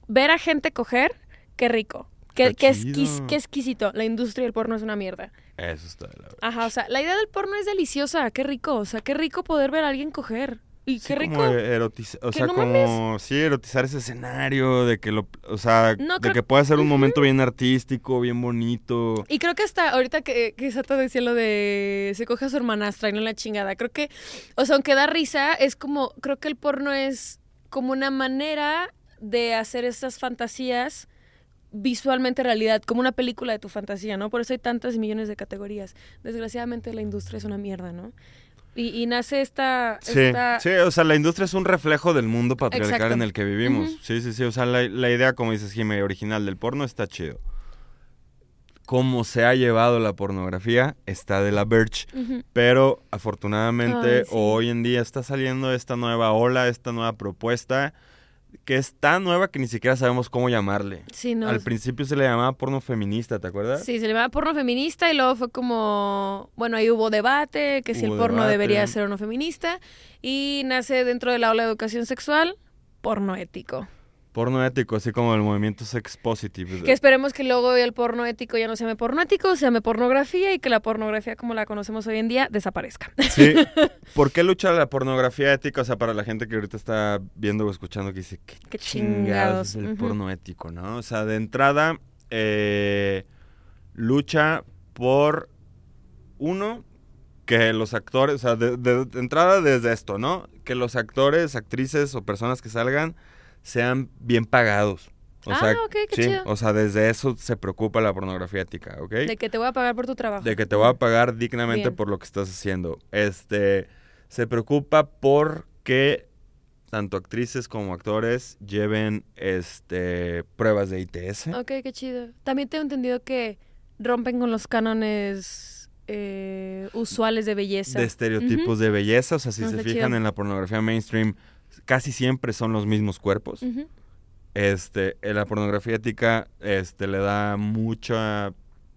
Ver a gente coger, qué rico. Qué, qué, exquis- chido. qué exquisito. La industria del porno es una mierda. Eso está de la Ajá, o sea, la idea del porno es deliciosa. Qué rico. O sea, qué rico poder ver a alguien coger. Y Sí, qué rico. como erotiza- o sea, no como sí, erotizar ese escenario, de que lo, o sea, No, de que pueda ser un momento bien artístico, bien bonito. Y creo que hasta ahorita que, que Sato decía lo de se coge a su hermanastra y no la chingada, creo que, o sea, aunque da risa, es como, creo que el porno es como una manera de hacer estas fantasías visualmente realidad, como una película de tu fantasía, ¿no? Por eso hay tantas millones de categorías. Desgraciadamente la industria es una mierda, ¿no? Y, y nace esta... Sí, esta- sí, o sea, la industria es un reflejo del mundo patriarcal Exacto. en el que vivimos. Sí, sí, sí, o sea, la, la idea, como dices, Jimé, original del porno está chido. Cómo se ha llevado la pornografía está de la Birch. Pero afortunadamente Ay, sí. hoy en día está saliendo esta nueva ola, esta nueva propuesta, que es tan nueva que ni siquiera sabemos cómo llamarle. Sí, no. Al principio se le llamaba porno feminista, ¿te acuerdas? Sí, se le llamaba porno feminista y luego fue como, bueno, ahí hubo debate, que si el porno debate. debería ser o no feminista, y nace dentro de la ola de educación sexual, porno ético. Porno ético, así como el movimiento sex positive. Que esperemos que luego el porno ético ya no se llame porno ético, se llame pornografía y que la pornografía como la conocemos hoy en día desaparezca. Sí. [laughs] ¿Por qué lucha la pornografía ética? O sea, para la gente que ahorita está viendo o escuchando que dice, ¿qué, Qué chingados es el ujú. porno ético, no? O sea, de entrada, eh, lucha por, uno, que los actores, o sea, de, de- de entrada desde esto, ¿no? Que los actores, actrices o personas que salgan sean bien pagados. O Ah, sea, ok, qué sí, chido. o sea, desde eso se preocupa la pornografía ética, ¿ok? De que te voy a pagar por tu trabajo. de que te voy a pagar dignamente Bien. por lo que estás haciendo. Este se preocupa por que tanto actrices como actores lleven este pruebas de ITS. Ok, qué chido. También tengo entendido que rompen con los cánones eh, usuales de belleza. De estereotipos de belleza, o sea, si Ah, se fijan chido. en la pornografía mainstream, casi siempre son los mismos cuerpos. Ujú. Este, en la pornografía ética este le da mucha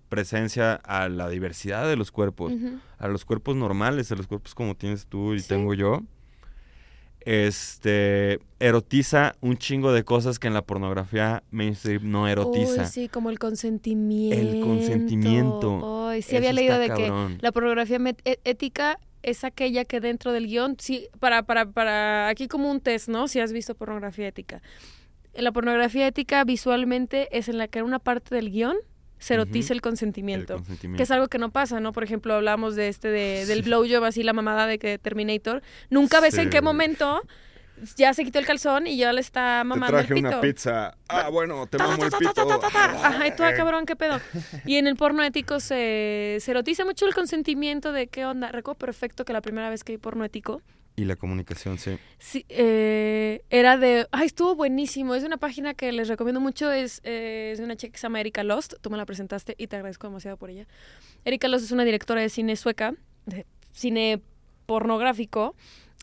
presencia a la diversidad de los cuerpos. A los cuerpos normales, a los cuerpos como tienes tú y Sí. tengo yo, este, erotiza un chingo de cosas que en la pornografía mainstream no erotiza. Uy, sí, como el consentimiento. consentimiento. Ay, sí Eso había leído de cabrón. que la pornografía é- ética es aquella que dentro del guion, sí, para, para, para, aquí como un test, ¿no? Si has visto pornografía ética. La pornografía ética visualmente es en la que en una parte del guion se erotiza el consentimiento. El consentimiento. Que es algo que no pasa, ¿no? Por ejemplo, hablamos de este, de, del blowjob, así la mamada de que Terminator. Nunca ves en qué Sí. momento ya se quitó el calzón y ya le está Te mamando el traje pito. una pizza. Ah, bueno, te mamo el pito. Ajá, y tú, ah, cabrón, qué pedo. [laughs] Y en el porno ético se, se erotiza mucho el consentimiento de qué onda. Recuerdo perfecto que la primera vez que vi porno ético Y la comunicación, sí. sí, eh, era de. Ay, estuvo buenísimo. Es una página que les recomiendo mucho. Es, eh, es de una chica que se llama Erika Lost. Tú me la presentaste y te agradezco demasiado por ella. Erika Lost es una directora de cine sueca, de cine pornográfico.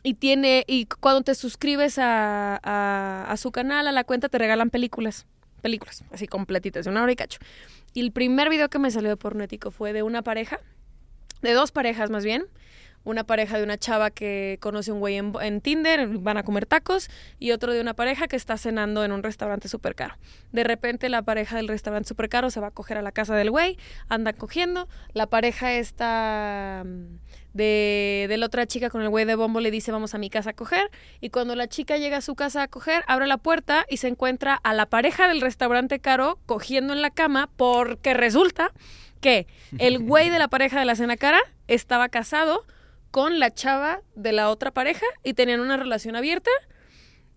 Y tiene. Y cuando te suscribes a, a, su canal, a la cuenta, te regalan películas. Películas, así completitas, de una hora y cacho. Y el primer video que me salió de porno ético fue de una pareja, de dos parejas más bien. Una pareja de una chava que conoce un güey en, Tinder, van a comer tacos, y otro de una pareja que está cenando en un restaurante súper caro. De repente la pareja del restaurante súper caro se va a coger a la casa del güey, anda cogiendo, la pareja está de, de la otra chica con el güey de bombo le dice vamos a mi casa a coger, y cuando la chica llega a su casa a coger, abre la puerta y se encuentra a la pareja del restaurante caro cogiendo en la cama porque resulta que el güey de la pareja de la cena cara estaba casado con la chava de la otra pareja y tenían una relación abierta.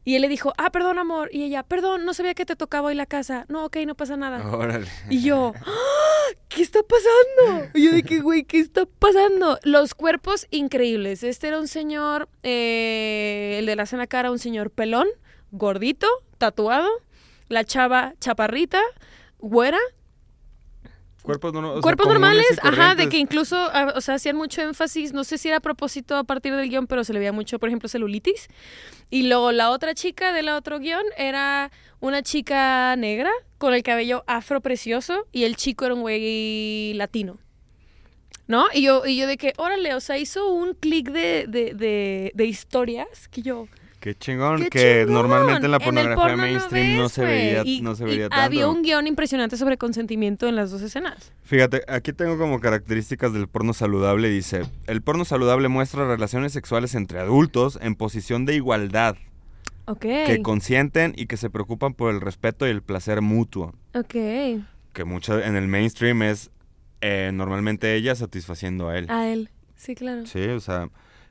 Y él le dijo, ah, perdón, amor. Y ella, perdón, no sabía que te tocaba hoy la casa. No, ok, no pasa nada. Órale. Y yo, "¡Ah! ¿qué está pasando? Y yo que, güey, ¿qué está pasando? Los cuerpos increíbles. Este era un señor, eh, el de la cena cara, un señor pelón, gordito, tatuado. La chava chaparrita, güera. Cuerpos, no- o normales, ajá, de que incluso, ah, o sea, hacían mucho énfasis, no sé si era a propósito a partir del guion, pero se le veía mucho, por ejemplo, celulitis. Y luego la otra chica del otro guion era una chica negra con el cabello afro precioso y el chico era un güey latino. ¿No? Y yo, y yo de que, órale, o sea, hizo un clic de, de, de, de historias que yo... Qué chingón, ¡Qué que chingón! normalmente en la pornografía porno mainstream no, ves, se veía, Y- no se y veía tanto. Había un guion impresionante sobre consentimiento en las dos escenas. Fíjate, aquí tengo como características del porno saludable. Dice, el porno saludable muestra relaciones sexuales entre adultos en posición de igualdad, Ok. que consienten y que se preocupan por el respeto y el placer mutuo. Ok. Que mucho en el mainstream es eh, normalmente ella satisfaciendo a él. A él. Sí, claro. Sí, o sea,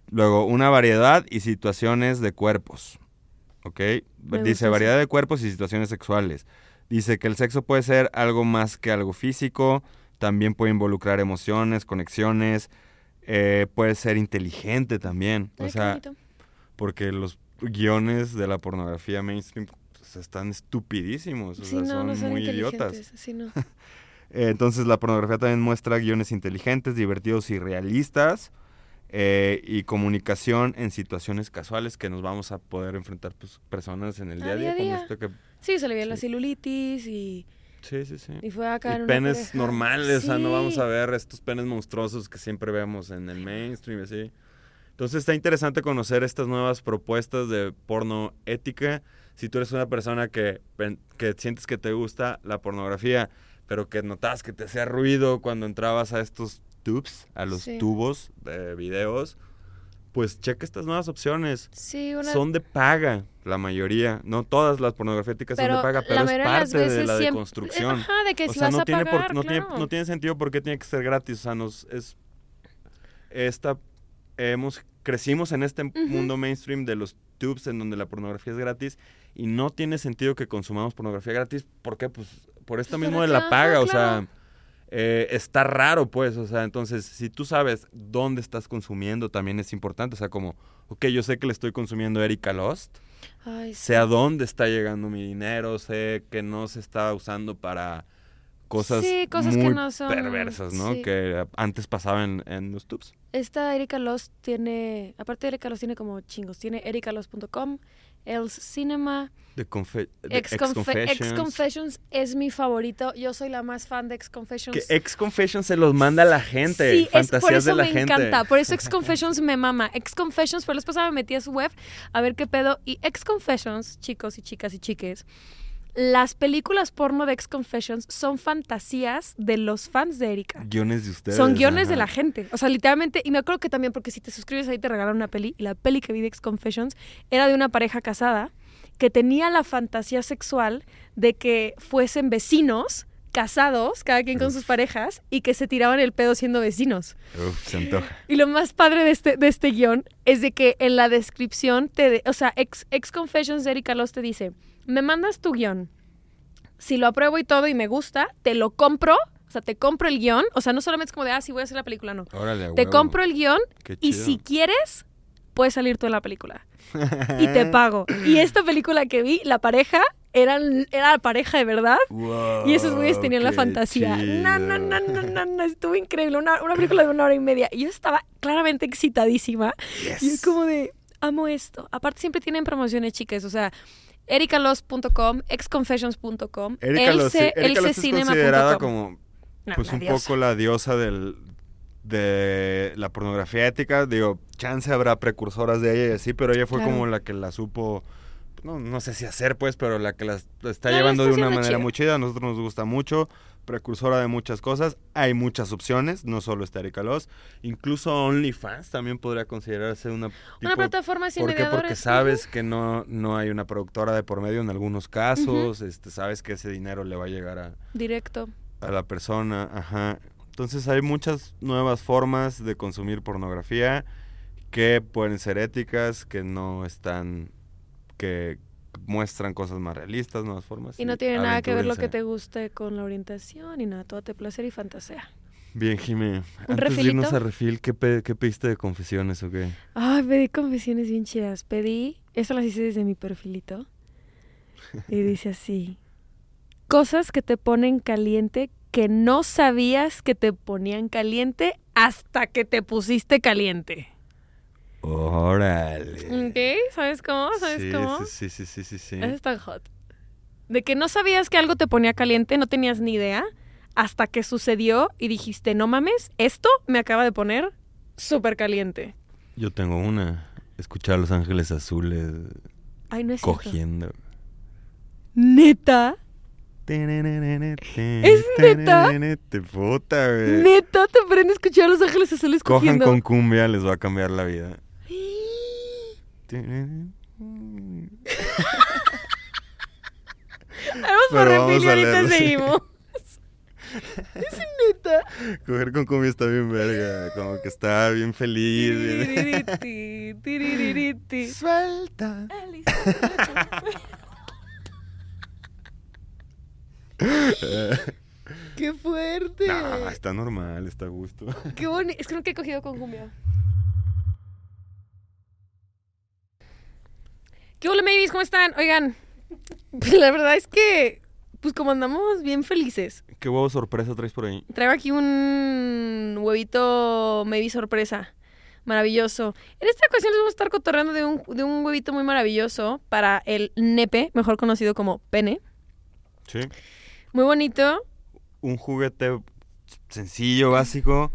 luego una variedad y situaciones de cuerpos. ¿Ok? Me Dice variedad de cuerpos y situaciones sexuales. Dice que el sexo puede ser algo más que algo físico, también puede involucrar emociones, conexiones, eh, puede ser inteligente también. Ay, o sea, bonito. porque los guiones de la pornografía mainstream pues, están estupidísimos, o sea, no, son no son muy idiotas. inteligentes. Sí, no. [laughs] Entonces la pornografía también muestra guiones inteligentes, divertidos y realistas eh, y comunicación en situaciones casuales que nos vamos a poder enfrentar pues, personas en el día a día. día a día. esto que- Sí, se le la Sí. celulitis y, Sí, sí, sí. y fue acá Y penes normales, o sea, no vamos a ver estos penes monstruosos que siempre vemos en el mainstream, así. Entonces está interesante conocer estas nuevas propuestas de porno ética. Si tú eres una persona que, que sientes que te gusta la pornografía, pero que notas que te hacía ruido cuando entrabas a estos tubes, a los Sí. tubos de videos, pues checa estas nuevas opciones. Sí, una... Son de paga, la mayoría. No todas las pornografías éticas son de paga, pero es de parte de la siempre- deconstrucción. Ajá, de que O si sea, vas no a tiene, por- pagar, no, tiene, claro. no tiene sentido por qué tiene que ser gratis. O sea, nos es esta hemos crecimos en este mundo mainstream de los tubes en donde la pornografía es gratis y no tiene sentido que consumamos pornografía gratis. ¿Por qué? Pues por esto Pues mismo de la paga, o sea. Eh, está raro, pues, o sea, entonces, si tú sabes dónde estás consumiendo, también es importante, o sea, como, ok, yo sé que le estoy consumiendo Erika Lost, Ay, sí. sé a dónde está llegando mi dinero, sé que no se está usando para cosas, Sí, cosas que muy no son- perversas, ¿no? sí. Que antes pasaban en, en los tubes. Esta Erika Lost tiene, aparte de Erika Lost tiene como chingos, tiene erikalos.com, Else Cinema, The Confe- the Ex, Ex Confessions. Confessions es mi favorito, yo soy la más fan de Ex Confessions. Que Ex Confessions se los manda a la gente, Sí, es, fantasías por eso de la me gente. encanta. Por eso Ex Confessions me mama. Ex Confessions, por la pasada me metí a su web a ver qué pedo. Y Ex Confessions, chicos y chicas y chiques, las películas porno de Ex Confessions son fantasías de los fans de Erika. Guiones de ustedes. Son guiones de la gente. O sea, literalmente, y me acuerdo que también, porque si te suscribes ahí te regalan una peli, y la peli que vi de Ex Confessions era de una pareja casada que tenía la fantasía sexual de que fuesen vecinos, casados, cada quien con sus parejas, y que se tiraban el pedo siendo vecinos. Uf, se antoja. Y lo más padre de este, de este guion es de que en la descripción te... de- o sea, ex, ex Confessions de Erika Loss te dice, me mandas tu guion. Si lo apruebo y todo y me gusta, te lo compro. O sea, te compro el guion. O sea, no solamente es como de, ah, sí, voy a hacer la película, no. Órale, Te huevo. compro el guion y si quieres, puedes salir tú en la película. [laughs] y te pago. Y esta película que vi, la pareja, eran, era la pareja de verdad. Y esos güeyes tenían la fantasía. No, no, no, no, no, no, estuvo increíble. Una, una película de una hora y media. Y yo estaba claramente excitadísima. Y es como de, amo esto. Aparte siempre tienen promociones, chicas. O sea, ericalos.com, exconfessions.com, Erika Los, Else- Erika es elsecinema.com. considerada como pues un diosa. poco la diosa del de la pornografía ética, digo, chance habrá precursoras de ella y así, pero ella fue Claro. como la que la supo no, no sé si hacer pues, pero la que la está No, llevando de una manera muy chida, a nosotros nos gusta mucho, precursora de muchas cosas, hay muchas opciones, no solo está Erika Los, incluso OnlyFans también podría considerarse una Una tipo- plataforma sin ¿Por qué? Porque sabes que no, no hay una productora de por medio en algunos casos, este, sabes que ese dinero le va a llegar a, Directo. a la persona, ajá. Entonces hay muchas nuevas formas de consumir pornografía que pueden ser éticas, que no están, que muestran cosas más realistas, nuevas formas. Y no tiene nada que ver lo que te guste con la orientación y nada, todo te placer y fantasea. Bien, Jimé. Antes de refilito? irnos a refil, ¿qué, pe- qué pediste de confesiones o qué? Ay, pedí confesiones bien chidas. Pedí, eso las hice desde mi perfilito. Y dice así: Cosas que te ponen caliente que no sabías que te ponían caliente hasta que te pusiste caliente. Órale. ¿Ok? ¿Sabes cómo? ¿Sabes sí, cómo? Sí, sí, sí, sí, sí. Eso está hot. De que no sabías que algo te ponía caliente, no tenías ni idea, hasta que sucedió y dijiste, no mames, esto me acaba de poner súper caliente. Yo tengo una. Escuchar a Los Ángeles Azules Ay, no es cierto. cogiendo. ¿Neta? ¿Es neta? Puta. ¿Neta te prende a escuchar a Los Ángeles Azules Cojan cogiendo? con cumbia, les va a cambiar la vida. Vamos por refil y ahorita seguimos. [laughs] es neta. Coger con cumbia está bien verga. Como que está bien feliz. Tiririti, tiririti. Suelta. [laughs] ¡Qué fuerte! No, está normal, está a gusto. ¡Qué bonito! Es que nunca he cogido con cumbia. ¿Qué hola, babies? ¿Cómo están? Oigan, pues la verdad es que, pues como andamos bien felices. ¿Qué huevo sorpresa traes por ahí? Traigo aquí un huevito maybe sorpresa. Maravilloso. En esta ocasión les vamos a estar cotorreando de un, de un huevito muy maravilloso para el nepe, mejor conocido como pene. Sí. Muy bonito. Un juguete sencillo, básico,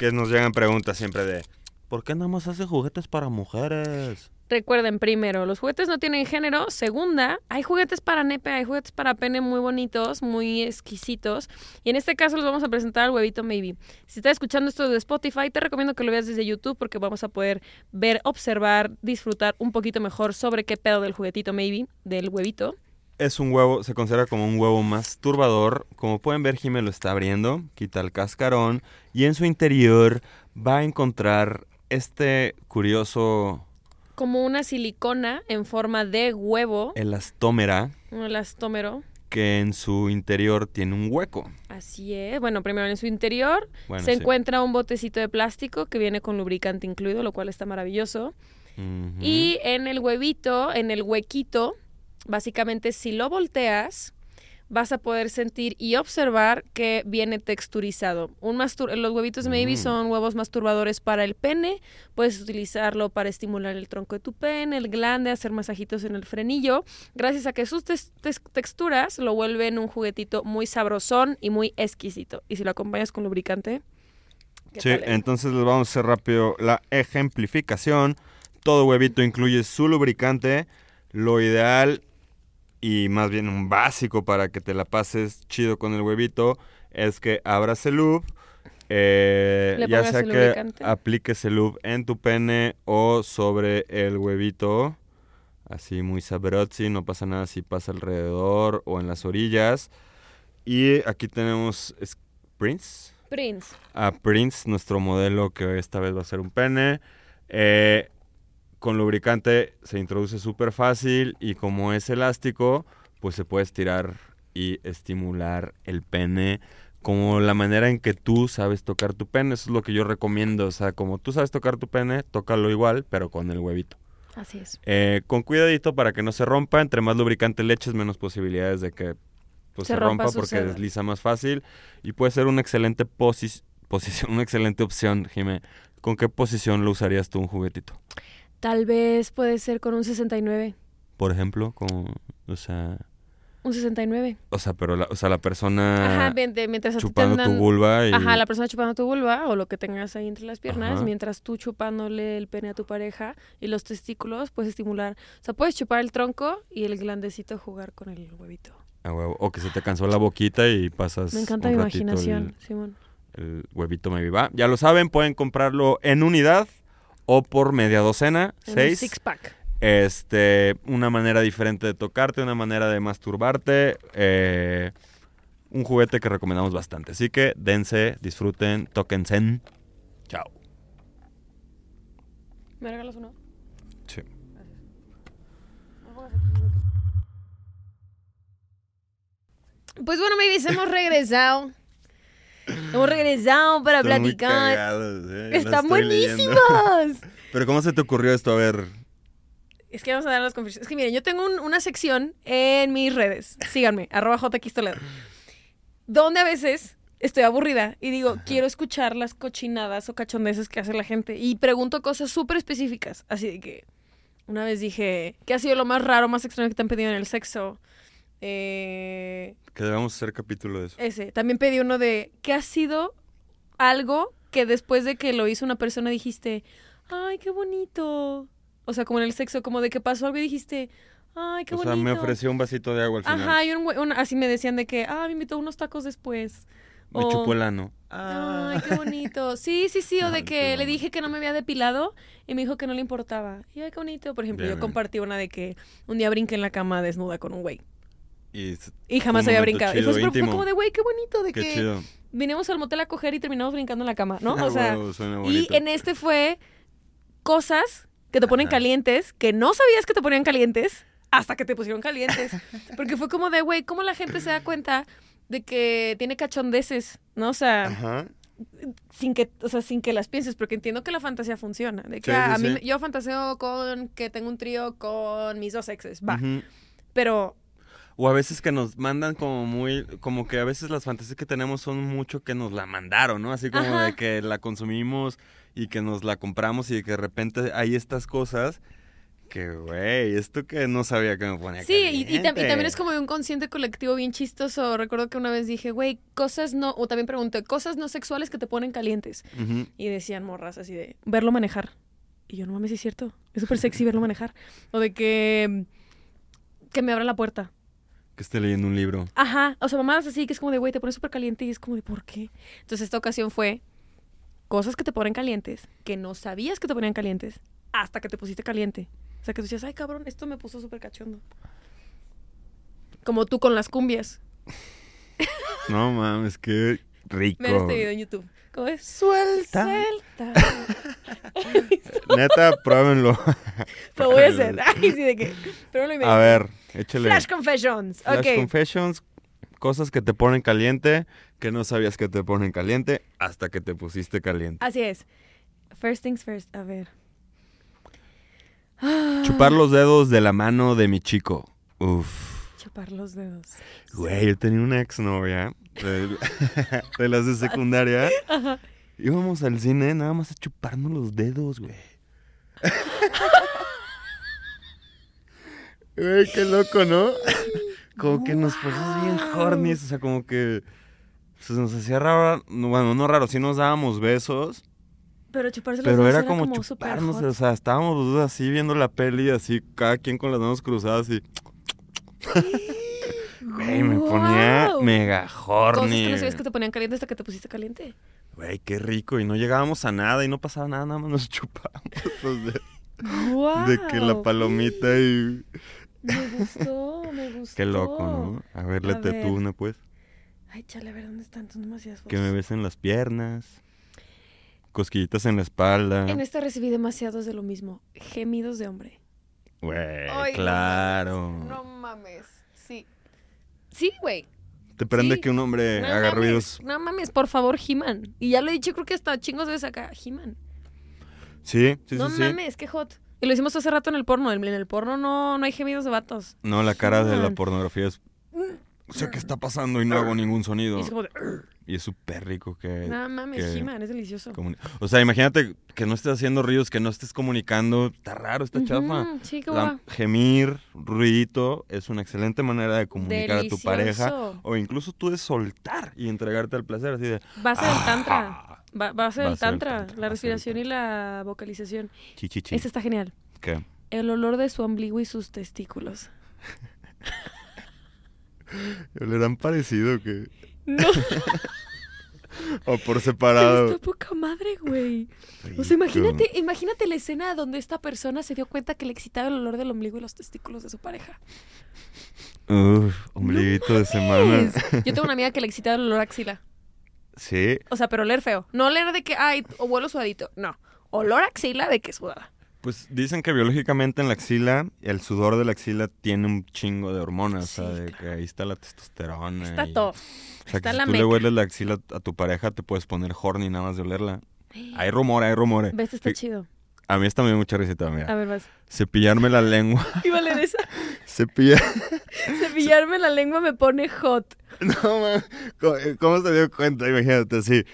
que nos llegan preguntas siempre de ¿Por qué nada más hace juguetes para mujeres? Recuerden, primero, los juguetes no tienen género. Segunda, hay juguetes para nepe, hay juguetes para pene muy bonitos, muy exquisitos. Y en este caso les vamos a presentar al huevito Maybe. Si estás escuchando esto de Spotify, te recomiendo que lo veas desde YouTube porque vamos a poder ver, observar, disfrutar un poquito mejor sobre qué pedo del juguetito Maybe, del huevito. Es un huevo, se considera como un huevo masturbador. Como pueden ver, Jimé lo está abriendo, quita el cascarón y en su interior va a encontrar este curioso Como una silicona en forma de huevo, elastómera un elastómero. que en su interior tiene un hueco. Así es. Bueno, primero en su interior Bueno, se sí. encuentra un botecito de plástico que viene con lubricante incluido, lo cual está maravilloso. Y en el huevito, en el huequito, básicamente si lo volteas, vas a poder sentir y observar que viene texturizado. Un mastur los huevitos maybe Mm. son huevos masturbadores para el pene. Puedes utilizarlo para estimular el tronco de tu pene, el glande, hacer masajitos en el frenillo. Gracias a que sus texturas lo vuelven un juguetito muy sabrosón y muy exquisito. Y si lo acompañas con lubricante. ¿qué Sí, tal, eh? entonces les vamos a hacer rápido la ejemplificación. Todo huevito incluye su lubricante. Lo ideal y más bien un básico para que te la pases chido con el huevito es que abras el loop. eh, ya sea el que apliques el loop en tu pene o sobre el huevito. Así muy sabrozzi, no pasa nada si pasa alrededor o en las orillas. Y aquí tenemos Prince Prince. a Prince, nuestro modelo que esta vez va a ser un pene. Eh, con lubricante se introduce súper fácil y como es elástico, pues se puede estirar y estimular el pene como la manera en que tú sabes tocar tu pene. Eso es lo que yo recomiendo. O sea, como tú sabes tocar tu pene, tócalo igual, pero con el huevito. Así es. Eh, con cuidadito para que no se rompa. Entre más lubricante le eches, menos posibilidades de que pues, Se se, rompa, rompa porque desliza más fácil. Y puede ser una excelente posi- posición, [laughs] una excelente opción, Jimé. ¿Con qué posición lo usarías tú un juguetito? Tal vez puede ser con un 69. Por ejemplo, como, o sea, Un 69. o sea, pero la, o sea, la persona Ajá, mientras chupando tu vulva y Ajá, la persona chupando tu vulva o lo que tengas ahí entre las piernas, Ajá. mientras tú chupándole el pene a tu pareja y los testículos, puedes estimular. O sea, puedes chupar el tronco y el glandecito jugar con el huevito. huevo. o que se te cansó la boquita y pasas Me encanta un mi imaginación, Simón. El, el huevito maybe va. Ya lo saben, pueden comprarlo en unidad o por media docena, En seis. six pack. Este, una manera diferente de tocarte, una manera de masturbarte. eh, un juguete que recomendamos bastante. Así que dense, disfruten, tóquense. Chao. ¿Me regalas uno? Sí. Pues bueno, babies, hemos regresado. Hemos regresado para platicar. cagados, eh, Están buenísimos. [laughs] Pero ¿cómo se te ocurrió esto? A ver. Es que vamos a dar las confesiones. Es que miren, yo tengo un- una sección en mis redes. Síganme, [laughs] arroba JXToledo. Donde a veces estoy aburrida y digo, quiero escuchar las cochinadas o cachondeces que hace la gente. Y pregunto cosas súper específicas. Así de que una vez dije, ¿qué ha sido lo más raro, más extraño que te han pedido en el sexo? Eh, Que debemos hacer capítulo de eso. ese. También pedí uno de, ¿qué ha sido algo que después de que lo hizo una persona dijiste, ay, qué bonito? O sea, como en el sexo, como de que pasó algo y dijiste, ay, qué o bonito. sea, me ofreció un vasito de agua al final. Ajá, y un güey- un- así me decían de que, ah, me invitó unos tacos después. Me O- chupó el ano. Ay, qué bonito. Sí, sí, sí. O de que le dije que no me había depilado y me dijo que no le importaba. Y ay, qué bonito. Por ejemplo, Bien, yo bien. compartí una de que un día brinqué en la cama desnuda con un güey. Y jamás había brincado. Y fue, fue como de, güey, qué bonito. De qué que chido. vinimos al motel a coger y terminamos brincando en la cama, ¿no? Ah, O sea, y en este fue cosas que te ponen Ajá. calientes, que no sabías que te ponían calientes, hasta que te pusieron calientes. [laughs] Porque fue como de, güey, ¿cómo la gente se da cuenta de que tiene cachondeces, ¿no? O sea, Ajá. sin que, o sea, sin que las pienses, porque entiendo que la fantasía funciona. De que Sí, ah, sí, a mí sí. yo fantaseo con que tengo un trío con mis dos exes, va. Pero O a veces que nos mandan como muy, como que a veces las fantasías que tenemos son mucho que nos la mandaron, ¿no? Así como Ajá. de que la consumimos y que nos la compramos y de que de repente hay estas cosas que, güey, esto que no sabía que me ponía sí, y, y tam- y caliente. también es como de un consciente colectivo bien chistoso. Recuerdo que una vez dije, güey, cosas no, o también pregunté, cosas no sexuales que te ponen calientes. Y decían morras así de, verlo manejar. Y yo, no mames, es cierto. Es súper sexy verlo manejar. O de que, que me abra la puerta. Que esté leyendo un libro. Ajá, o sea, mamadas así que es como de, güey, te pones súper caliente y es como de, ¿por qué? Entonces esta ocasión fue cosas que te ponen calientes, que no sabías que te ponían calientes, hasta que te pusiste caliente. O sea, que tú decías, ay, cabrón, esto me puso súper cachondo. Como tú con las cumbias. No mames, qué rico. Vean este video en YouTube. ¿Cómo es? Suelta. Suelta. [laughs] Neta, pruébenlo. Lo voy a hacer. [laughs] Ay, sí, de lo A ver, échale. Flash Confessions. Flash. Confessions, cosas que te ponen caliente, que no sabías que te ponen caliente hasta que te pusiste caliente. Así es. First things first. A ver. [gasps] Chupar los dedos de la mano de mi chico. Uf. Chupar los dedos. Güey, yo tenía una exnovia de, [laughs] de las de secundaria. Íbamos al cine nada más a chuparnos los dedos, güey. [laughs] Güey, qué loco, ¿no? [laughs] Como que nos pusimos bien hornies, o sea, como que pues, nos hacía raro, no, bueno, no raro, sí nos dábamos besos, Pero chuparse los pero era como, súper chuparnos, hot. o sea, estábamos los dos así viendo la peli, así, cada quien con las manos cruzadas y... [laughs] Güey, me ponía mega Cosas horny. que no sabías que te ponían caliente hasta que te pusiste caliente. Güey, qué rico. Y no llegábamos a nada y no pasaba nada, nada más nos [laughs] chupábamos. ¡Wow! De que la palomita y... Me gustó, me gustó. Qué loco, ¿no? A ver, A léete ver. tú una, pues. Ay, chale, a ver, ¿dónde están tus demasiadas Que me fotos? besen las piernas. Cosquillitas en la espalda. En esta recibí demasiados de lo mismo. Gemidos de hombre. Güey, no claro. mames, No mames. Sí. Sí, güey. Te prende Sí. que un hombre No haga mames, ruidos. No mames, por favor, He-Man. Y ya lo he dicho, creo que hasta chingos de acá. He-Man. Sí, sí, no sí, sí. mames, qué hot. Y lo hicimos hace rato en el porno. En el porno no, no hay gemidos de vatos. No, la cara de la pornografía es... Sé qué está pasando y no hago ningún sonido. Y es como de... Y es súper rico que... No mames, que es delicioso. comuni- O sea, imagínate que no estés haciendo ruidos, que no estés comunicando. Está raro, está chafa. Ujú, Sí, La- gemir, ruidito, es una excelente manera de comunicar a tu pareja. O incluso tú de soltar y entregarte al placer, así de... Base del tantra. Ba- base del Base del tantra. tantra, La respiración y la vocalización. Chi, chi, chi. Esta está genial. ¿Qué? El olor de su ombligo y sus testículos. [laughs] ¿Le han parecido que...? No, [laughs] O por separado. está poca madre, güey. O sea, imagínate, imagínate la escena donde esta persona se dio cuenta que le excitaba el olor del ombligo y los testículos de su pareja. Uf, ombliguito de semana. Yo tengo una amiga que le excitaba el olor a axila. Sí, O sea, pero oler feo. No oler de que, ay, o vuelo sudadito. No. Olor a axila de que sudada. pues dicen que biológicamente en la axila, el sudor de la axila tiene un chingo de hormonas. o sea, de claro. que ahí está la testosterona. Está y- todo. O sea, Está que la si tú le hueles la axila a tu pareja, te puedes poner horny nada más de olerla. [gasps] Hay rumores, hay rumores. ¿Ves? Está chido. A mí esta me dio mucha risita, A mira. ver, vas. Cepillarme la lengua. [laughs] Iba a leer esa. [laughs] Cepillar. [laughs] Cepillarme la lengua me pone hot. [laughs] No, man. ¿Cómo, cómo se dio cuenta? Imagínate así.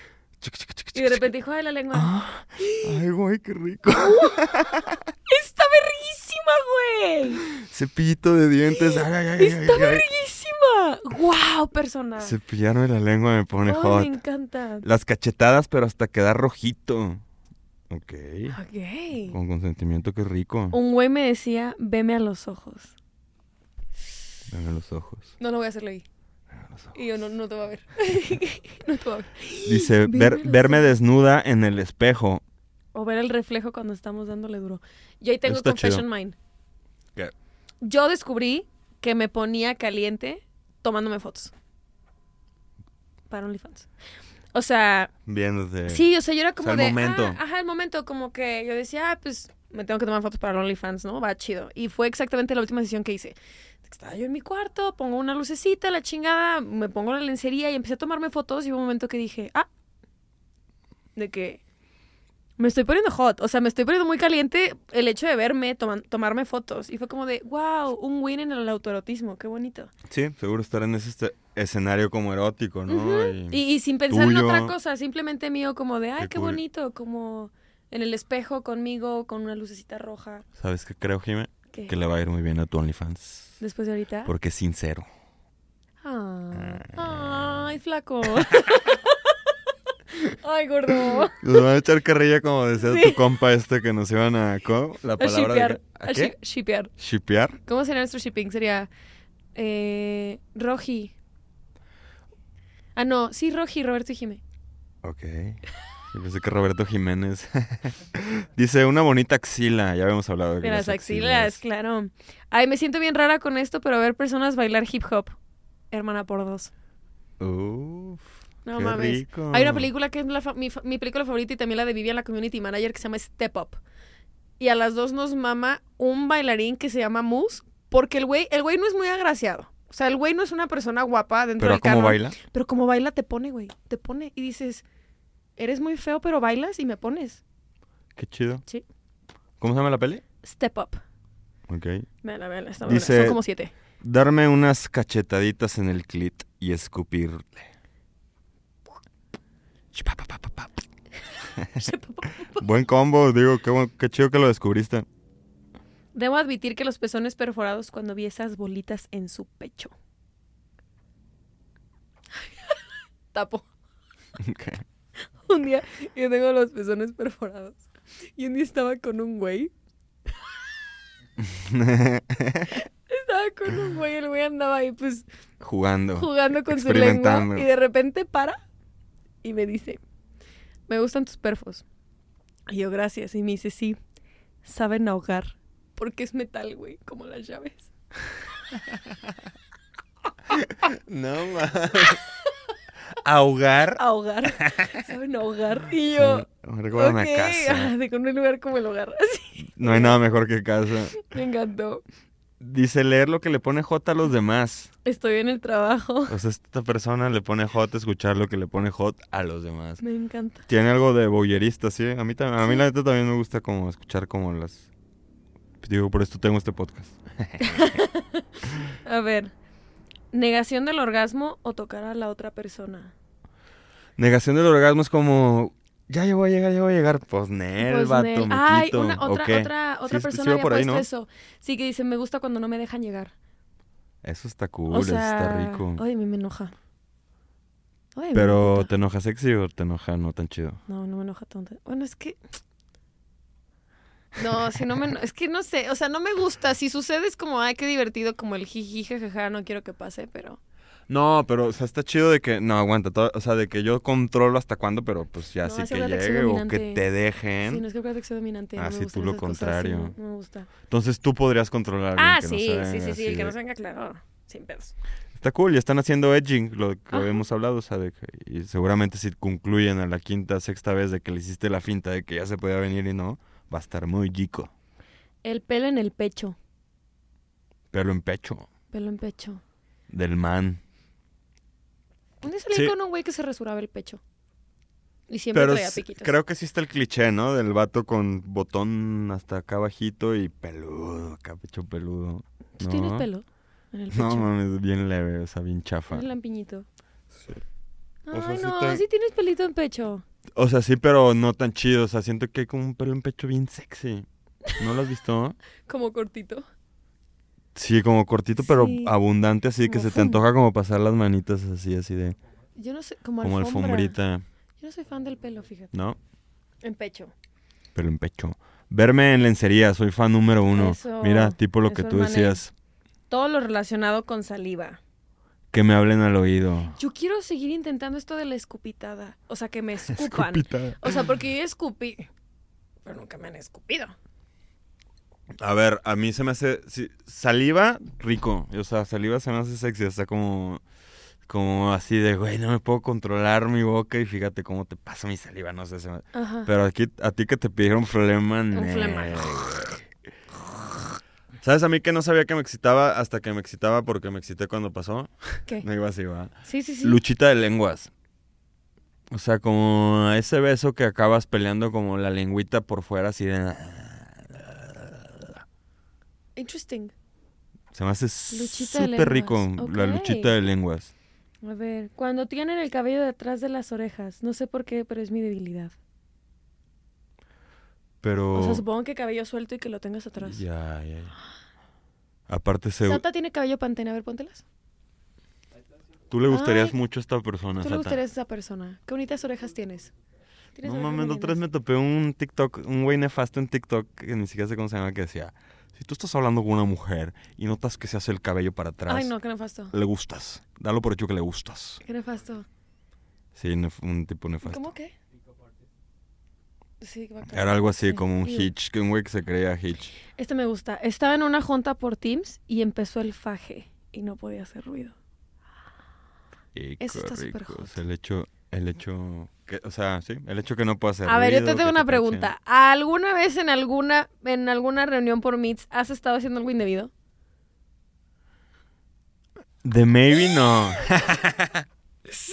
Y de repente dijo, la lengua. Ah, [gasps] Ay, güey, qué rico. ¡Está verguísima, güey! Cepillito de dientes. Ay, ay, ay, ¡Está verguísima! ¡Wow, persona! Cepillarme la lengua me pone Ay, hot. me encanta. Las cachetadas, pero hasta quedar rojito. Ok. Ok. Con consentimiento, qué rico. Un güey me decía, veme a los ojos. Dame los ojos. No lo voy a hacerle ahí. Y yo, no, no te voy a ver. [laughs] no te voy a ver. Dice, ver- verme desnuda en el espejo. O ver el reflejo cuando estamos dándole duro. Y ahí tengo Está Confession chido. Mine. ¿Qué? Yo descubrí que me ponía caliente tomándome fotos. Para OnlyFans. O sea, Viéndote. sí, o sea, yo era como el de. momento. ah, ajá, el momento, como que yo decía, ah, pues me tengo que tomar fotos para OnlyFans, ¿no? Va chido. Y fue exactamente la última sesión que hice. Estaba yo en mi cuarto, pongo una lucecita, la chingada, me pongo la lencería y empecé a tomarme fotos. Y hubo un momento que dije, ah, de que me estoy poniendo hot. O sea, me estoy poniendo muy caliente el hecho de verme, toman- tomarme fotos. Y fue como de, wow, un win en el autoerotismo, qué bonito. Sí, seguro estar en ese escenario como erótico, ¿no? Y- y, y sin pensar en otra cosa, simplemente mío como de, ay, Qué bonito, como en el espejo conmigo, con una lucecita roja. ¿Sabes qué creo, Jimé? Que le va a ir muy bien a tu OnlyFans. Después de ahorita. Porque es sincero. Ah. Ay, flaco. [laughs] [laughs] ay, gordo. Nos van a echar carrilla como decía Sí. tu compa este que nos iban a... ¿Cómo? La palabra shipear. de... ¿A qué? shi- shipear. ¿Shipear? ¿Cómo sería nuestro shipping? Sería eh, Roji. Ah, no, sí, Roji, Roberto y Jimé. Ok. [laughs] Yo pensé que Roberto Jiménez. [laughs] Dice, una bonita axila. Ya habíamos hablado de, De las axilas, axilas. claro. Ay, me siento bien rara con esto, pero ver personas bailar hip hop. Hermana por dos. Uf, No qué mames. rico. Hay una película que es la fa- mi, fa- mi película favorita y también la de Vivian, la community manager, que se llama Step Up. Y a las dos nos mama un bailarín que se llama Moose, porque el güey, el güey no es muy agraciado. O sea, el güey no es una persona guapa dentro ¿Pero del cómo canon. baila? Pero como baila te pone, güey. Te pone y dices, eres muy feo, pero bailas y me pones. Qué chido. Sí. ¿Cómo se llama la peli? Step Up. Ok. Véanla, véanla, está Dice- buena. Son como siete. Darme unas cachetaditas en el clit y escupirle. [laughs] Buen combo, digo, qué, buen- qué chido que lo descubriste. Debo admitir que los pezones perforados cuando vi esas bolitas en su pecho. [laughs] Tapo. Ok. [laughs] Un día yo tengo los pezones perforados. Y un día estaba con un güey. [laughs] Estaba con un güey, el güey andaba ahí pues Jugando. jugando con su lengua. Y de repente para y me dice, me gustan tus perfos. Y yo, gracias. Y me dice, sí, saben ahogar. Porque es metal, güey, como las llaves. [laughs] No mames. Ahogar. Ahogar. saben ahogar. Y yo, Me recuerda ok, a casa. de con un lugar como el hogar. [laughs] Así, No hay nada mejor que casa. me encantó. Dice leer lo que le pone J a los demás. Estoy en el trabajo. O sea, esta persona le pone J a escuchar lo que le pone J a los demás. Me encanta. Tiene algo de boyerista, ¿sí? A mí, a mí la neta también me gusta como escuchar como las... Digo, por esto tengo este podcast. [laughs] A ver, negación del orgasmo o tocar a la otra persona. Negación del orgasmo es como... Ya, voy a llegar, ya voy a llegar. Pues, Nel, Pues, vato, Nel. Ay, quito, una, ¿o otra, otra, otra Sí, persona había por ahí, eso. Sí, que dice, me gusta cuando no me dejan llegar. Eso está cool, o eso sea, está rico. Ay, a mí me enoja. Ay, me Pero. ¿te enoja sexy o te enoja no tan chido? No, no me enoja tanto. Bueno, es que... No, si no me... Es que no sé, o sea, no me gusta. Si sucede es como, ay, qué divertido, como el jiji, jajaja, no quiero que pase, pero... No, pero, o sea, está chido de que... No, aguanta, todo- o sea, de que yo controlo hasta cuándo, pero pues ya No, sí que llegue o que te Sí, dejen. no es que sea dominante. no Ah, me sí, tú lo cosas, sí, contrario. no, no me gusta. Entonces tú podrías controlar. Ah, no sí, sí, sí, sí, el que no se venga claro, sin pedos. Está cool, ya están haciendo edging, lo que Ajá. hemos hablado, o sea, de que- y seguramente si concluyen a la quinta, sexta vez de que le hiciste la finta de que ya se podía venir y no, va a estar muy chico. El pelo en el pecho, Pelo en pecho, pelo en pecho. del man. Un día salí Sí. con un güey que se rasuraba el pecho. Y siempre Pero traía piquitos. creo que sí está el cliché, ¿no? Del vato con botón hasta acá bajito y peludo, acá pecho peludo. ¿Tú ¿no? tienes pelo? En el pecho. No, mames, bien leve, o sea, bien chafa. El lampiñito. O Ay, sea, sí no, te- sí tienes pelito en pecho. O sea, sí, pero no tan chido. O sea, siento que hay como un pelo en pecho bien sexy. ¿No lo has visto? [laughs] Como cortito. Sí, como cortito, pero Sí. abundante, así que se te antoja como pasar las manitas así, así de... Yo no sé, como, Como alfombrita, Yo no soy fan del pelo, fíjate. ¿no? En pecho. Pelo en pecho. Verme en lencería, soy fan número uno. Eso, Mira, tipo lo que tú decías, Todo lo relacionado con saliva. Que me hablen al oído. Yo quiero seguir intentando esto de la escupitada. O sea, que me escupan. Escupita. O sea, porque yo escupí. Pero nunca me han escupido. A ver, a mí se me hace... sí, saliva, rico. O sea, saliva se me hace sexy. O sea, como... Como así de, güey, no me puedo controlar mi boca y fíjate cómo te pasa mi saliva, no sé. se me-. Pero aquí, a ti que te pidieron flema, Un flema. ¿Sabes a mí que no sabía que me excitaba hasta que me excitaba porque me excité cuando pasó? ¿Qué? [laughs] No iba así, va. Sí, sí, sí. Luchita de lenguas. O sea, como ese beso que acabas peleando como la lengüita por fuera así de... Interesting. Se me hace súper rico la luchita de lenguas. A ver, cuando tienen el cabello detrás de las orejas. No sé por qué, pero es mi debilidad. Pero... O sea, supongo que cabello suelto y que lo tengas atrás. Ya, ya, ya. Aparte, se... Sata tiene cabello pantene. A ver, póntelas. tú le gustarías Ay, mucho a esta persona, ¿Tú le gustarías a esa persona? ¿Qué bonitas orejas tienes? ¿Tienes No mames, otra vez me topé un TikTok, un güey nefasto en TikTok, que ni siquiera sé cómo se llama, que decía, si tú estás hablando con una mujer y notas que se hace el cabello para atrás? Ay, no, qué nefasto. le gustas. Dalo por hecho que le gustas. Qué nefasto. Sí, un tipo nefasto. ¿Cómo qué? Sí, bacán. Era algo así Sí. como un hitch, que un güey que se creía hitch. Este me gusta. Estaba en una junta por Teams y empezó el faje y no podía hacer ruido. Eso está súper. O sea, el hecho, el hecho, que, o sea, sí, el hecho que no pueda hacer A ver, yo te ruido, tengo una te pregunta. ¿Alguna vez en alguna en alguna reunión por Meets has estado haciendo algo indebido? De maybe no. [laughs] sí.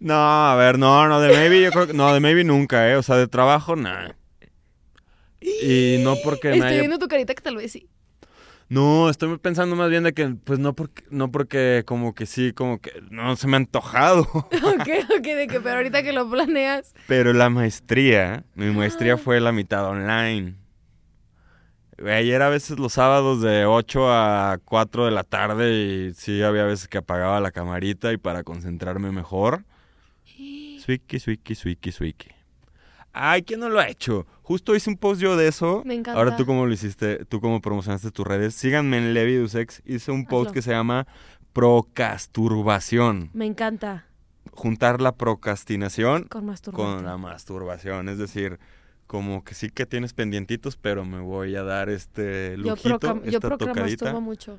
No, a ver, no, no, de maybe yo creo que, no, de maybe nunca, eh. O sea, de trabajo, nada. Y no porque me Estoy haya- viendo tu carita que tal vez sí. No, estoy pensando más bien de que, pues no porque, no porque como que sí, como que no se me ha antojado. [laughs] ok, ok, de que pero ahorita que lo planeas. Pero la maestría, mi maestría Ah. fue la mitad online. Ayer a veces los sábados de 8 a 4 de la tarde y sí había veces que apagaba la camarita y para concentrarme mejor. Swiki, swiki, swiki, swiki. Ay, ¿quién no lo ha hecho? Justo hice un post yo de eso. Me encanta. Ahora tú cómo lo hiciste, tú cómo promocionaste tus redes. Síganme en Levi Dusex. Hice un post Hazlo. que se llama Procasturbación. Me encanta. Juntar la procrastinación con la masturbación. Es decir, como que sí que tienes pendientitos, pero me voy a dar este Yo, lujito, proca- yo esta tocadita. procramasturbo mucho.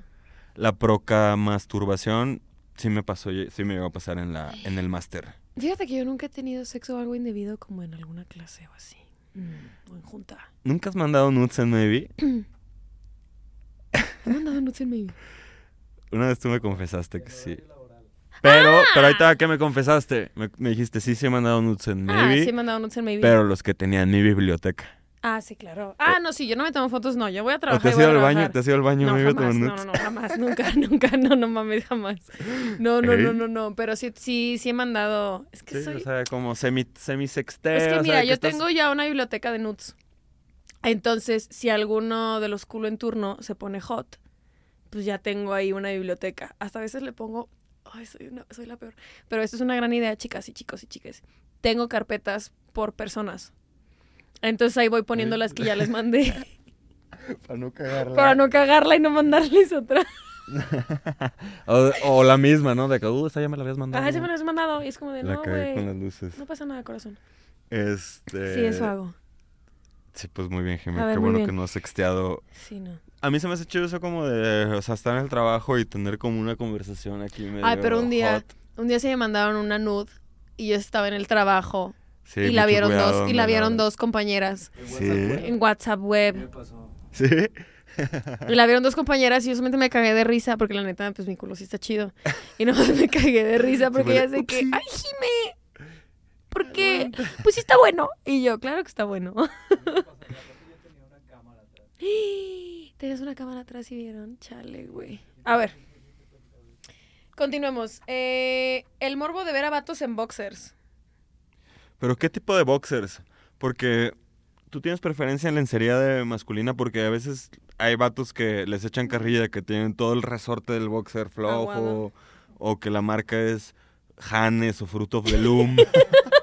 La procamasturbación sí me pasó, sí me iba a pasar en la en el máster. Fíjate que yo nunca he tenido sexo o algo indebido como en alguna clase o así. Mm, o en junta. ¿Nunca has mandado nudes en Maybe? [clears throat] ¿He mandado nudes en mi Una vez tú me confesaste que sí. Pero, Ah. pero ahorita que me confesaste, me, me dijiste sí, sí he mandado nudes en Ah, sí he mandado nudes en maybe. pero los que tenían mi biblioteca. Ah, sí, claro. Ah, no, sí, yo no me tomo fotos, no. Yo voy a ¿O trabajar. te y has voy a ido al baño? trabajar. ¿Te has ido al baño No, jamás, no, nudes? no, no, jamás, [laughs] nunca, nunca, no, no mames, jamás. No, no, Ey. no, no, no, pero sí, sí, sí he mandado, es que Sí, soy, o sea, como semi, semi sexteo. es que o sea, mira, yo estás- tengo ya una biblioteca de nudes, entonces, si alguno de los culo en turno se pone hot, pues ya tengo ahí una biblioteca, hasta a veces le pongo, ay, soy, una- soy la peor, pero esto es una gran idea, chicas y chicos y chicas, tengo carpetas por personas, entonces ahí voy poniendo las que ya les mandé, [laughs] Para no cagarla. para no cagarla y no mandarles otra. [laughs] o, o la misma, ¿no? De que, uh, esa ya me la habías mandado. Ah, sí me lo has mandado. Y es como de, La no, güey. No pasa nada, corazón. Este... Sí, eso hago. Sí, pues muy bien, Jimmy. ver, Qué bueno bien. que no has sexteado. Sí, no. A mí se me hace chido eso como de, o sea, estar en el trabajo y tener como una conversación aquí medio Ay, pero un día, hot. un día sí me mandaron una nude y yo estaba en el trabajo Sí, y la vieron cuidado dos, y la vieron dos compañeras Sí. en WhatsApp web. Sí. Y la vieron dos compañeras y yo solamente me cagué de risa porque la neta, pues mi culo sí está chido. Y nomás me cagué de risa porque ella sé que, "Upsi". ay, Jime, ¿por qué? Pues sí está bueno. Y yo, claro que está bueno. [laughs] [gasps] Tenías una cámara atrás y vieron, chale, güey. A ver. Continuemos. Eh, el morbo de ver a vatos en boxers. Pero ¿qué tipo de boxers? Porque tú tienes preferencia en lencería de masculina porque a veces hay vatos que les echan carrilla que tienen todo el resorte del boxer flojo o que la marca es Hanes o Fruit of the Loom. [laughs]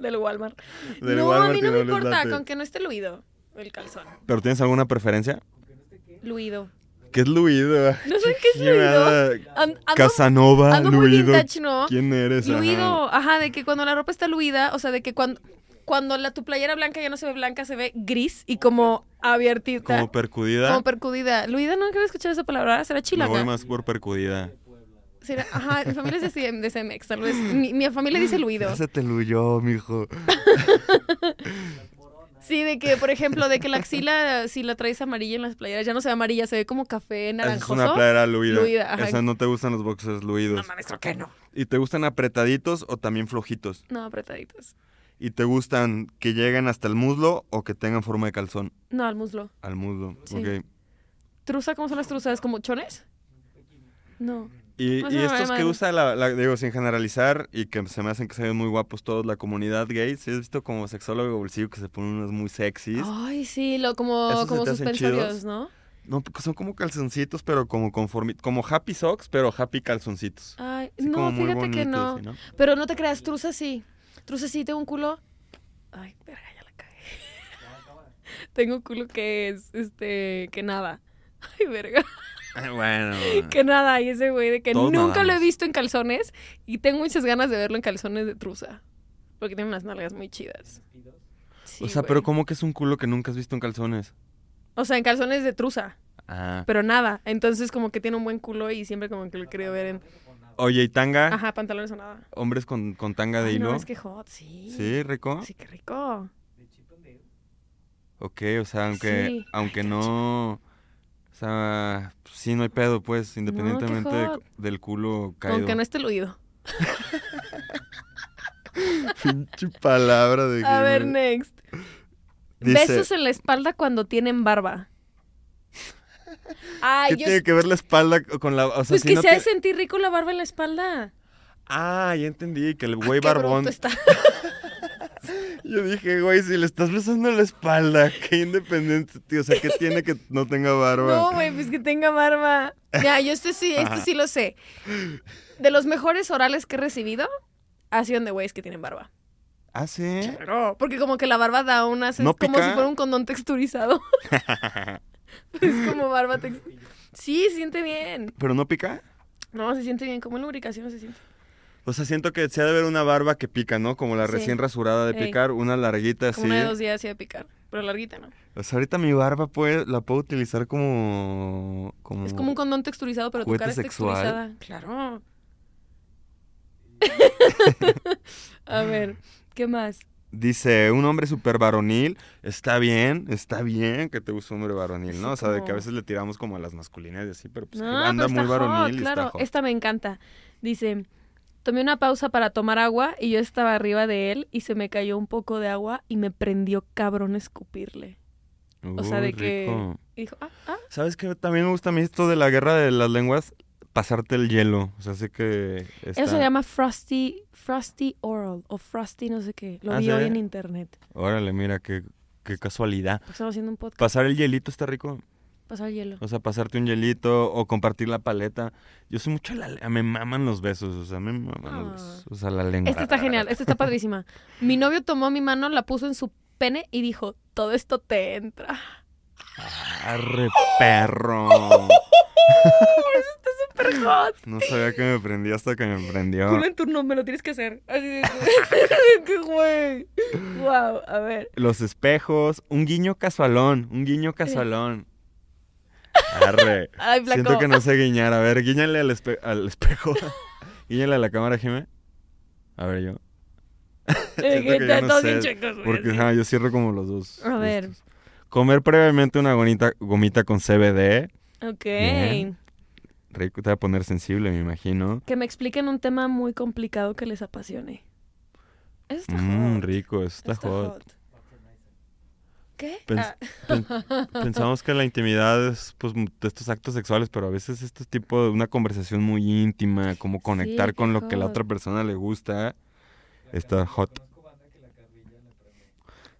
Del Walmart. Del no, Walmart a mí no me importa, con que no esté luido el calzón. ¿Pero tienes alguna preferencia? Luido. ¿Qué es Luido? ¿No saben qué es [laughs] luido? Ando- Casanova, ando muy Luido. vintage, ¿no? ¿Quién eres? Luido, ajá, de que cuando la ropa está luida, o sea, de que cuando, cuando la, tu playera blanca ya no se ve blanca, se ve gris y como abiertita. Como percudida. Como percudida. Luida, no quiero escuchar esa palabra, será chilanga. voy más por percudida. Será- ajá, mi familia es de, CM de CMX, tal vez. Mi, mi familia dice luido. Se te luyó, mijo. [laughs] Sí, de que, por ejemplo, de que la axila, si la traes amarilla en las playeras, ya no se ve amarilla, se ve como café Esa es naranjoso. una playera luida. Luida, ajá. Esa no te gustan los boxers luidos. No mames, creo que no. ¿Y te gustan apretaditos o también flojitos? No, apretaditos. ¿Y te gustan que lleguen hasta el muslo o que tengan forma de calzón? No, al muslo. Al muslo. Sí. Ok. ¿Truza? ¿Cómo son las truzas? ¿Como chones? No. Y, No y estos vale que usa, la, la- digo, sin generalizar, y que se me hacen que se ven muy guapos todos, la comunidad gay, ¿sí has visto como sexólogo bolsillo que se ponen unos muy sexys? Ay, sí, lo, como, ¿Esos se como suspensorios? ¿no? No, porque son como calzoncitos, pero como conformi como happy socks, pero happy calzoncitos. Ay, Así no, fíjate que no. bonitos, ¿sí, Pero no te creas, truza sí. Truza sí, tengo un culo. Ay, verga, ya la cagué. [laughs] tengo un culo que es, este, que nada. Ay, verga. [laughs] bueno. Que nada, y ese güey de que Todos nunca lo he visto en calzones y tengo muchas ganas de verlo en calzones de truza. Porque tiene unas nalgas muy chidas. Sí, o sea, güey. pero ¿cómo que es un culo que nunca has visto en calzones? O sea, en calzones de truza, Ah. pero nada. Entonces como que tiene un buen culo y siempre como que lo he querido ver en... Oye, ¿y tanga? Ajá, pantalones o nada. Hombres con, con tanga de Ay, hilo. no, es que hot, sí. Sí, rico. Sí, qué rico. Ok, o sea, aunque, Sí. aunque no. O sea, sí, no hay pedo, pues, independientemente de- del culo caído. Con que no esté el oído. [laughs] Pinche palabra de A ver, next. Dice, Besos en la espalda cuando tienen barba. [laughs] Ay, ¿Qué yo... tiene que ver la espalda con la. O sea, Pues si que no se te- sentir rico la barba en la espalda. Ah, ya entendí, que el güey barbón. está. [laughs] Yo dije, güey, si le estás besando la espalda, [laughs] qué independiente, tío. O sea, ¿qué tiene que no tenga barba? No, güey, pues que tenga barba. Ya, yo este sí, este sí lo sé. De los mejores orales que he recibido, ha sido de güeyes que tienen barba. Ah, sí. Claro, porque como que la barba da una... ¿No como pica? si fuera un condón texturizado. [laughs] es como barba texturizada. Sí, se siente bien. ¿Pero no pica? No, se siente bien. Como en lubricación se siente. O sea, siento que se ha de ver una barba que pica, ¿no? Como la Sí. recién rasurada de Ey. picar, una larguita así. Como una de dos días sí de picar. Pero larguita, ¿no? O sea, ahorita mi barba puede, la puedo utilizar como... como... Es como un condón texturizado, pero tu cara es texturizada. Claro. [laughs] A ver, ¿qué más? Dice, un hombre súper varonil, está bien, está bien que te guste un hombre varonil, ¿no? O sea, de que a veces le tiramos como a las masculinas y así, pero pues No, anda pero muy varonil y claro. está hot. Esta me encanta. Dice, tomé una pausa para tomar agua y yo estaba arriba de él y se me cayó un poco de agua y me prendió cabrón escupirle. O sea, de que... rico. y dijo, ah, ah. ¿Sabes qué? También me gusta a mí esto de la guerra de las lenguas, pasarte el hielo. O sea, sé que está... Eso se llama frosty, frosty oral o frosty no sé qué. Lo Ah, vi ¿sí? hoy en internet. Órale, mira, qué, qué casualidad. Estamos haciendo un podcast. Pasar el hielito está rico. Pasar el hielo. O sea, pasarte un hielito o compartir la paleta. Yo soy mucho la... Me maman los besos, o sea, me maman Ah. los besos. O sea, la lengua. Esta está genial, esta está padrísima. Mi novio tomó mi mano, la puso en su pene y dijo, todo esto te entra. Arre, perro. [laughs] Super hot. No sabía que me prendía hasta que me prendió. Culo en turno, me lo tienes que hacer. Así de que [laughs] [laughs] güey. Wow, a ver. Los espejos, un guiño casualón, un guiño casualón. Arre. Ay, flaco. Siento que no sé guiñar. A ver, guiñale al, espe- al espejo. [laughs] guiñale a la cámara, Jimé. A ver, yo. Eh, siento que está yo no sé, Porque ajá, yo cierro como los dos. A ver. estos. Comer previamente una gomita, gomita con CBD. Ok. Bien. Rico, te va a poner sensible, me imagino. Que me expliquen un tema muy complicado que les apasione. Eso está Mmm, hot. rico, eso está, hot. ¿Qué? Pens- Ah, pen- pensamos que la intimidad es pues de estos actos sexuales, pero a veces este tipo de una conversación muy íntima, como conectar con lo que la hot. otra persona le gusta, está hot.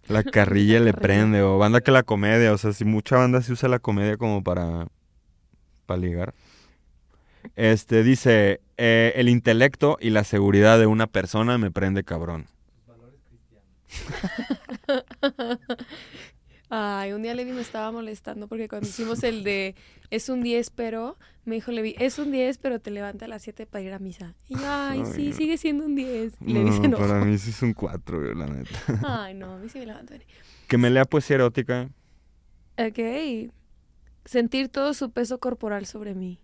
La carrilla le carrilla. [laughs] prende, o banda que la comedia, o sea, si mucha banda sí usa la comedia como para, para ligar. Este dice, eh, el intelecto y la seguridad de una persona me prende cabrón. [laughs] Ay, un día Levi me estaba molestando porque cuando hicimos el de es un 10, pero me dijo Levi, es un 10, pero te levanta a las 7 para ir a misa. Y yo, ay, Ay, sí, no. sigue siendo un 10. Y Levi se No, enojó. para mí sí es un 4, la neta. [laughs] Ay, no, a mí sí me levanta. Que me lea poesía erótica. Ok. Sentir todo su peso corporal sobre mí.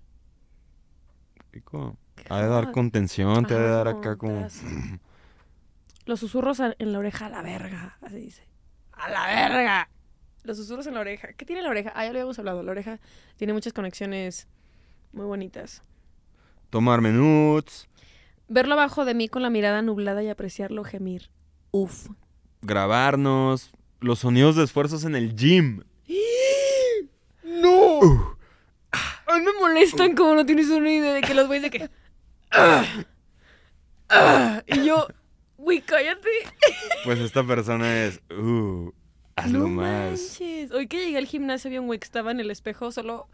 Rico. Ha de dar contención, te ha de dar acá como... [clears throat] Los susurros en la oreja, a la verga, así dice. ¡A la verga! Los susurros en la oreja. ¿Qué tiene la oreja? Ah, ya lo habíamos hablado. La oreja tiene muchas conexiones muy bonitas. Tomarme nudes, Verlo abajo de mí con la mirada nublada y apreciarlo gemir. Uf. grabarnos, los sonidos de esfuerzos en el gym. [gasps] ¡No! A mí me molestan como no tienes una idea de que los güeyes de que... "Ah, [laughs] ah", y yo... Güey, cállate. Pues esta persona es... Uh, hazlo no más. manches. Hoy que llegué al gimnasio vi un güey que estaba en el espejo solo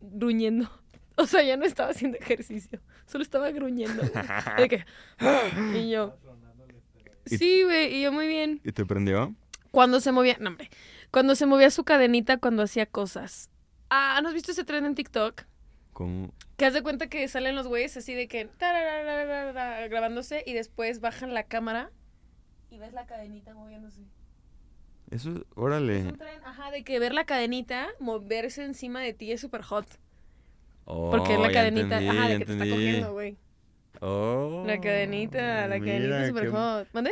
gruñendo. [laughs] O sea, ya no estaba haciendo ejercicio. Solo estaba gruñendo. [laughs] De que... [gasps] Y yo... Sí, güey. Y yo muy bien. ¿Y te prendió? Cuando se movía... No, hombre. Cuando se movía su cadenita cuando hacía cosas. Ah, ¿no has visto ese tren en TikTok? Como... Que haz de cuenta que salen los güeyes así de que... grabándose y después bajan la cámara y ves la cadenita moviéndose. Eso, Es órale. un tren, ajá, de que ver la cadenita moverse encima de ti es súper hot. Oh, Porque es la ya cadenita, entendí, ajá, de que te está entendí. cogiendo, güey. Oh, La cadenita, la cadenita mira, es súper qué- hot. ¿Mande?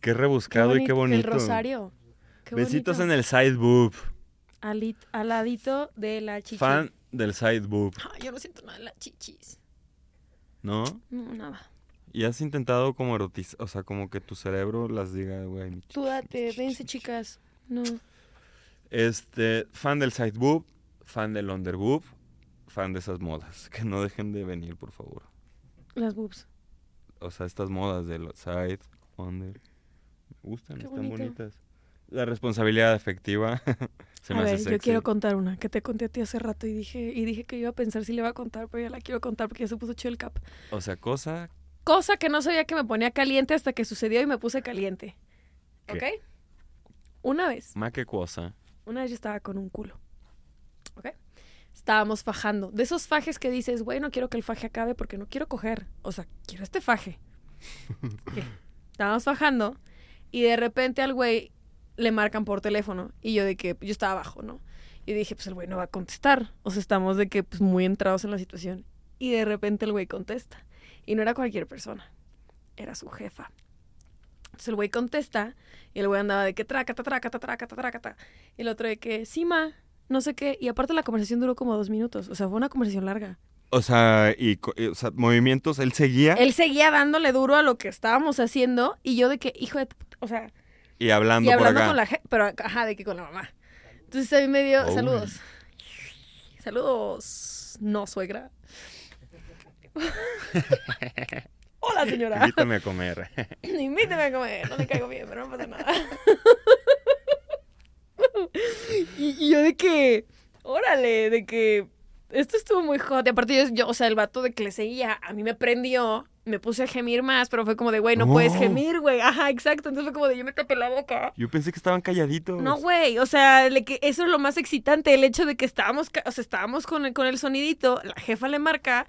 Qué rebuscado y qué bonito. El rosario. Qué Besitos bonito. en el side boob. Alit- al ladito de la chichi. Fan del side boob, Ay, yo no siento nada en la chichis. ¿no? No, nada. Y has intentado como erotizar, o sea, como que tu cerebro las diga, güey, Tú date, dense chicas. No. Este, fan del side boob, fan del under boob, fan de esas modas. Que no dejen de venir, por favor. Las boobs. O sea, estas modas del side, under. Me gustan, Qué están bonito. bonitas. La responsabilidad afectiva [laughs] se me a hace ver, sexy. yo quiero contar una que te conté a ti hace rato y dije, y dije que iba a pensar si le iba a contar, pero ya la quiero contar porque ya se puso chido el cap. O sea, cosa Cosa que no sabía que me ponía caliente hasta que sucedió y me puse caliente. ¿Qué? ¿Ok? Una vez, más que cosa. una vez yo estaba con un culo. ¿Ok? Estábamos fajando. De esos fajes que dices, güey, no quiero que el faje acabe porque no quiero coger. O sea, quiero este faje. [laughs] Estábamos fajando y de repente al güey le marcan por teléfono. Y yo de que yo estaba abajo, ¿no? Y dije, pues el güey no va a contestar. O sea, estamos de que pues muy entrados en la situación. Y de repente el güey contesta. Y no era cualquier persona. Era su jefa. Entonces el güey contesta y el güey andaba de que trácata, trácata, trácata, trácata. Y el otro de que, sí, ma, no sé qué. Y aparte la conversación duró como dos minutos. O sea, fue una conversación larga. O sea, y, co- y, o sea, movimientos, él seguía Él seguía dándole duro a lo que estábamos haciendo y yo de que, hijo de... O sea, y hablando, y hablando por acá. con la gente, pero ajá, de que con la mamá. Entonces a mí me dio, Uy. saludos. Saludos, no suegra. [laughs] Hola señora. Invítame a comer. [laughs] Invítame a comer, no le caigo bien, pero no pasa nada. [laughs] y, y yo de que, órale, de que esto estuvo muy hot. Y aparte yo, yo, o sea, el vato de que le seguía, a mí me prendió, me puse a gemir más, pero fue como de, güey, no puedes No. gemir, güey. Ajá, exacto. Entonces fue como de, yo me tapé la boca. Yo pensé que estaban calladitos. No, güey, o sea, le que eso es lo más excitante, el hecho de que estábamos, o sea, estábamos con el, con el sonidito, la jefa le marca,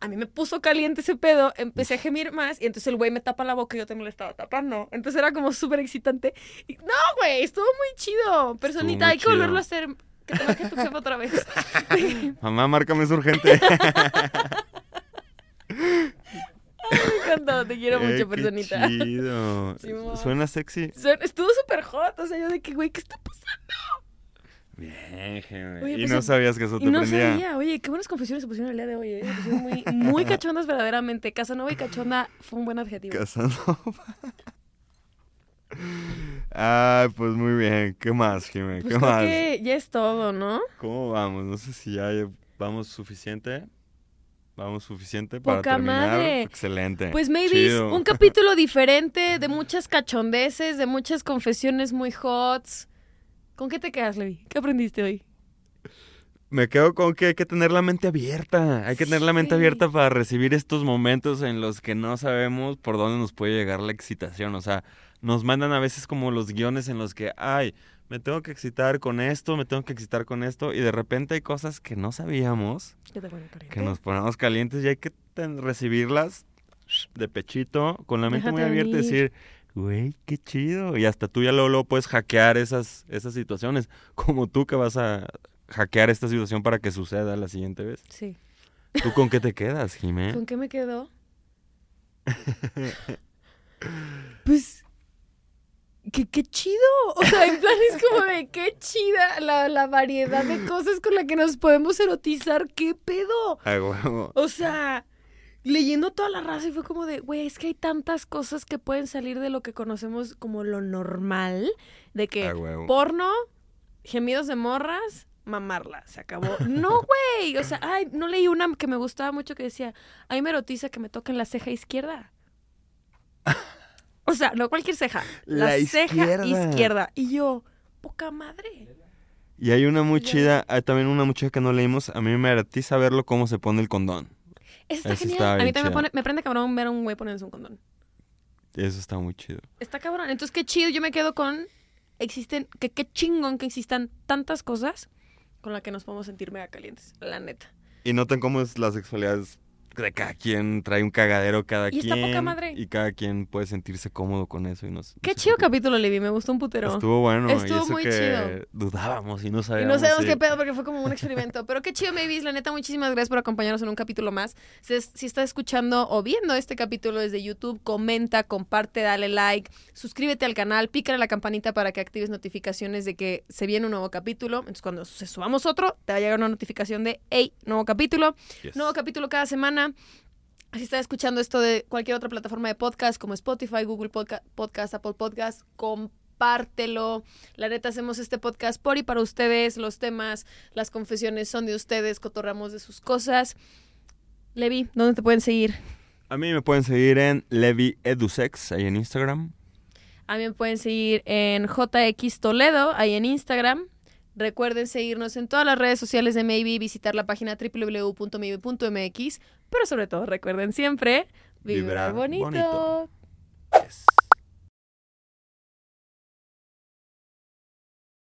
a mí me puso caliente ese pedo, empecé a gemir más y entonces el güey me tapa la boca y yo también le estaba tapando. Entonces era como súper excitante. Y- no, güey, estuvo muy chido. Personita, muy hay que volverlo chido. a hacer. Que te marque tu jefa otra vez. [laughs] Mamá, márcame, es urgente. [laughs] [laughs] me encantó, te quiero Eh, mucho, qué personita. chido. Simón. Suena sexy. Estuvo súper hot, o sea, yo de que, güey, ¿qué está pasando? Bien. Oye, Y pues, no sabías que eso te Y no prendía. sabía, oye, qué buenas confesiones se pusieron el día de hoy, ¿eh? Se pusieron muy, muy [laughs] cachondas verdaderamente. Casanova y cachonda fue un buen adjetivo. Casanova. Ay, pues muy bien. ¿Qué más, Jimé? Pues ¿Qué creo más? que ya es todo, ¿no? ¿Cómo vamos? No sé si ya vamos suficiente. Vamos suficiente para Poca terminar. madre. Excelente. Pues maybe Chido. un capítulo [laughs] diferente de muchas cachondeces, de muchas confesiones muy hots. ¿Con qué te quedas, Levi? ¿Qué aprendiste hoy? Me quedo con que hay que tener la mente abierta. Hay que tener la mente abierta para recibir estos momentos en los que no sabemos por dónde nos puede llegar la excitación. O sea, nos mandan a veces como los guiones en los que, ay, me tengo que excitar con esto, me tengo que excitar con esto. Y de repente hay cosas que no sabíamos, que nos ponemos calientes y hay que recibirlas de pechito, con la mente muy abierta y decir, güey, qué chido. Y hasta tú ya luego, luego puedes hackear esas, esas situaciones, [laughs] como tú que vas a hackear esta situación para que suceda la siguiente vez. Sí. ¿Tú con qué te [laughs] quedas, Jimé? ¿Con qué me quedó? [laughs] pues. Que qué chido. O sea, en plan es como de qué chida la, la variedad de cosas con la que nos podemos erotizar. ¿Qué pedo? A huevo. O sea, leyendo toda la raza y fue como de, güey, es que hay tantas cosas que pueden salir de lo que conocemos como lo normal. De que porno, gemidos de morras, mamarla, se acabó. [laughs] No, güey. O sea, ay, no leí una que me gustaba mucho que decía, a mí me erotiza que me toquen la ceja izquierda. O sea, no cualquier ceja, la, La ceja izquierda. Y yo, poca madre. Y hay una muy chida, hay también una muy chida que no leímos. A mí me erotiza verlo cómo se pone el condón. Eso está Eso genial. estaba a mí también me, pone, me prende cabrón ver a un güey ponerse un condón. Eso está muy chido. Está cabrón. Entonces, qué chido. Yo me quedo con. Existen. Que qué chingón que existan tantas cosas con las que nos podemos sentir mega calientes. La neta. Y noten cómo es la sexualidad es cada quien, trae un cagadero cada Y está quien. poca madre. Y cada quien puede sentirse cómodo con eso. Y no, s- no Qué se chido capítulo, Levi. Me gustó un putero. Estuvo bueno. y Estuvo eso muy que chido. dudábamos y no Y sabíamos. no sabemos si- qué pedo porque fue como un experimento. Pero qué chido, Mavis. La neta, muchísimas gracias por acompañarnos en un capítulo más. Si, si estás escuchando o viendo este capítulo desde YouTube, comenta, comparte, dale like, suscríbete al canal, pícale la campanita para que actives notificaciones de que se viene un nuevo capítulo. Entonces, cuando se subamos otro, te va a llegar una notificación de, hey, nuevo capítulo. Yes. Nuevo capítulo cada semana. Si estás escuchando esto de cualquier otra plataforma de podcast como Spotify, Google Podca- Podcast, Apple Podcast, compártelo. La neta, hacemos este podcast por y para ustedes. Los temas, las confesiones son de ustedes, cotorramos de sus cosas. Levi, ¿dónde te pueden seguir? A mí me pueden seguir en Levi Edusex, ahí en Instagram. A mí me pueden seguir en JX Toledo, ahí en Instagram. Recuerden seguirnos en todas las redes sociales de Maybe, visitar la página www.maybe.mx, pero sobre todo recuerden siempre vibrar, bonito.